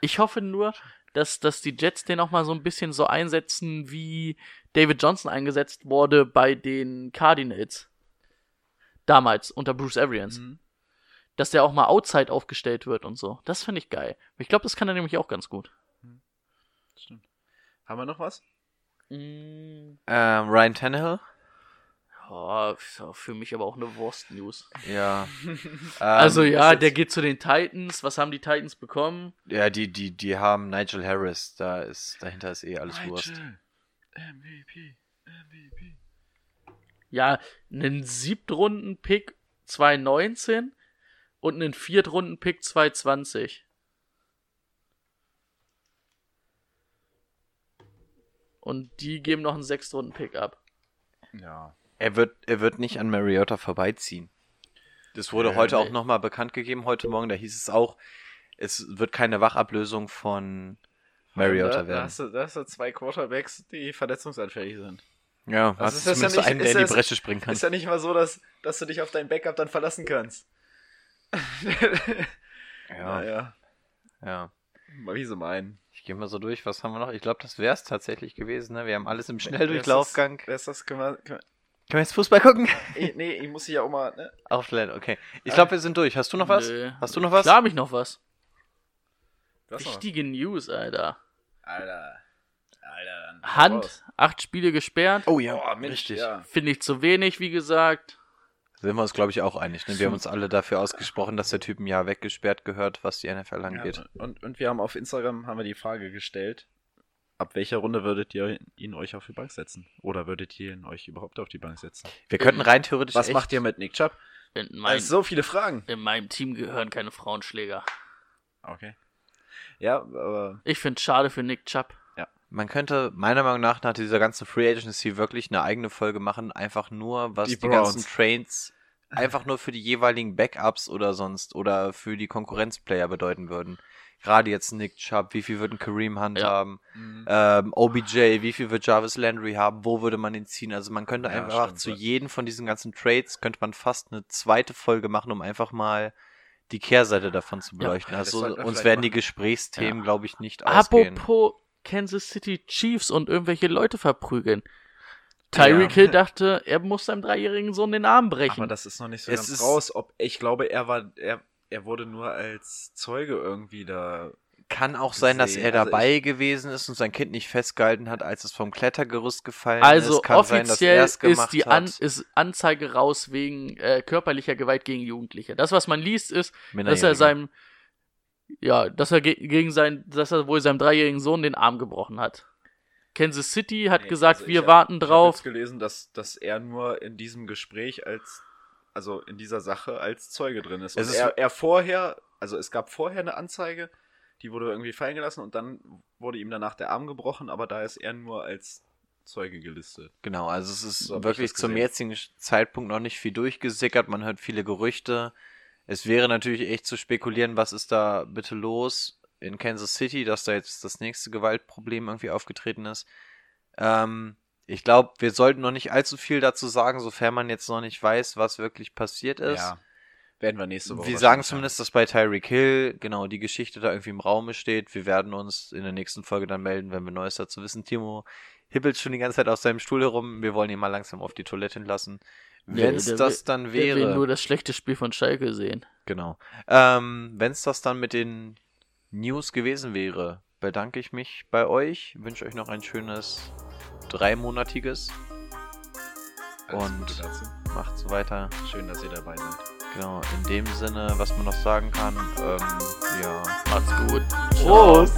Ich hoffe nur, dass, dass die Jets den auch mal so ein bisschen so einsetzen, wie David Johnson eingesetzt wurde bei den Cardinals. Damals, unter Bruce Arians. Mhm. Dass der auch mal outside aufgestellt wird und so. Das finde ich geil. Ich glaube, das kann er nämlich auch ganz gut. Stimmt. Haben wir noch was? Ähm, Ryan Tannehill? Oh, für mich aber auch eine Wurst-News. Ja. ähm, Also ja, der geht zu den Titans. Was haben die Titans bekommen? Ja, die, die, die haben Nigel Harris. Da ist, dahinter ist eh alles Wurst. MVP. MVP. Ja, einen Siebtrunden-Pick 2019 und einen Viertrunden-Pick 2020. Und die geben noch einen Sechstrunden-Pick ab. Ja. Er wird, er wird nicht an Mariota vorbeiziehen. Das wurde Nee, heute nee. auch nochmal bekannt gegeben, heute Morgen. Da hieß es auch, es wird keine Wachablösung von Mariota da, da, werden. hast du, da hast du zwei Quarterbacks, die verletzungsanfällig sind. Ja, Also hast ist das ja zumindest nicht- einen, ist der in die das- Bresche springen kann. Ist ja nicht mal so, dass, dass du dich auf dein Backup dann verlassen kannst. Ja, Naja, ja. mal wie sie meinen. Ich gehe mal so durch, was haben wir noch? Ich glaube, das wäre es tatsächlich gewesen. Ne? Wir haben alles im Schnelldurchlaufgang. das- Wer ist das? Können wir, können Können wir jetzt Fußball gucken? wir, nee, ich muss hier auch mal. Ne? Aufstellen, okay. Ich glaube, wir sind durch. Hast du noch was? Nö. Hast du noch was? Klar hab ich noch was. Du hast noch was. Wichtige News, Alter. Alter. Alter. dann raus. Hand, acht Spiele gesperrt. Oh ja, Boah, Mensch, richtig. Ja. Finde ich zu wenig, wie gesagt. Sind wir uns, glaube ich, auch einig. Ne? Wir haben uns alle dafür ausgesprochen, dass der Typ ein Jahr weggesperrt gehört, was die NFL angeht. Ja, und, und wir haben auf Instagram haben wir die Frage gestellt, ab welcher Runde würdet ihr ihn euch auf die Bank setzen? Oder würdet ihr ihn euch überhaupt auf die Bank setzen? Wir könnten rein theoretisch. Was echt, macht ihr mit Nick Chubb? In, Mein, so viele Fragen. in meinem Team gehören keine Frauenschläger. Okay. Ja, aber Ich finde schade für Nick Chubb. Man könnte meiner Meinung nach nach dieser ganzen Free Agency wirklich eine eigene Folge machen, einfach nur, was Die die, ganzen Trains einfach nur für die jeweiligen Backups oder sonst oder für die Konkurrenzplayer bedeuten würden. Gerade jetzt Nick Chubb, wie viel wird ein Kareem Hunt Ja. haben? Ähm, OBJ, wie viel wird Jarvis Landry haben? Wo würde man ihn ziehen? Also man könnte Ja, einfach stimmt, zu ja. jedem von diesen ganzen Trades könnte man fast eine zweite Folge machen, um einfach mal die Kehrseite davon zu beleuchten. also uns werden die machen. Gesprächsthemen, glaube ich, nicht ausgehen. Apropos Kansas City Chiefs und irgendwelche Leute verprügeln. Tyreek Hill dachte, er muss seinem dreijährigen Sohn den Arm brechen. aber das ist noch nicht so Es ganz ist- raus. Ob ich glaube, er war er er wurde nur als Zeuge irgendwie da. Kann auch sein, dass gesehen. er Also dabei gewesen ist und sein Kind nicht festgehalten hat, als es vom Klettergerüst gefallen also ist. Kann sein, dass offiziell gemacht ist die. An ist Anzeige raus wegen äh, körperlicher Gewalt gegen Jugendliche. Das, was man liest, ist, dass er seinem ja, dass er ge gegen sein, dass er wohl seinem dreijährigen Sohn den Arm gebrochen hat. Kansas City hat Nee, gesagt, also wir hab- warten Ich habe drauf. jetzt gelesen, dass dass er nur in diesem Gespräch als also in dieser Sache als Zeuge drin ist. Ist- er, er vorher, also es gab vorher eine Anzeige, die wurde irgendwie fallen gelassen und dann wurde ihm danach der Arm gebrochen, aber da ist er nur als Zeuge gelistet. Genau, also es ist So wirklich zum jetzigen Zeitpunkt noch nicht viel durchgesickert. Man hört viele Gerüchte. Es wäre natürlich echt zu spekulieren, was ist da bitte los in Kansas City, dass da jetzt das nächste Gewaltproblem irgendwie aufgetreten ist. Ähm, ich glaube, wir sollten noch nicht allzu viel dazu sagen, sofern man jetzt noch nicht weiß, was wirklich passiert ist. werden wir nächste Woche. Wir sagen zumindest, dass bei Tyreek Hill genau die Geschichte da irgendwie im Raume steht. Wir werden uns in der nächsten Folge dann melden, wenn wir Neues dazu wissen. Timo hibbelt schon die ganze Zeit auf seinem Stuhl herum. Wir wollen ihn mal langsam auf die Toilette lassen. Wenn es das will- dann Der will wäre. nur das schlechte Spiel von Schalke sehen. Genau. Ähm, Wenn es das dann mit den News gewesen wäre, bedanke ich mich bei euch. Wünsche euch noch ein schönes dreimonatiges. Alles Und- Gute dazu. Macht so weiter. Schön, dass ihr dabei seid. Genau. In dem Sinne, was man noch sagen kann. Ähm, ja. Macht's gut. Prost!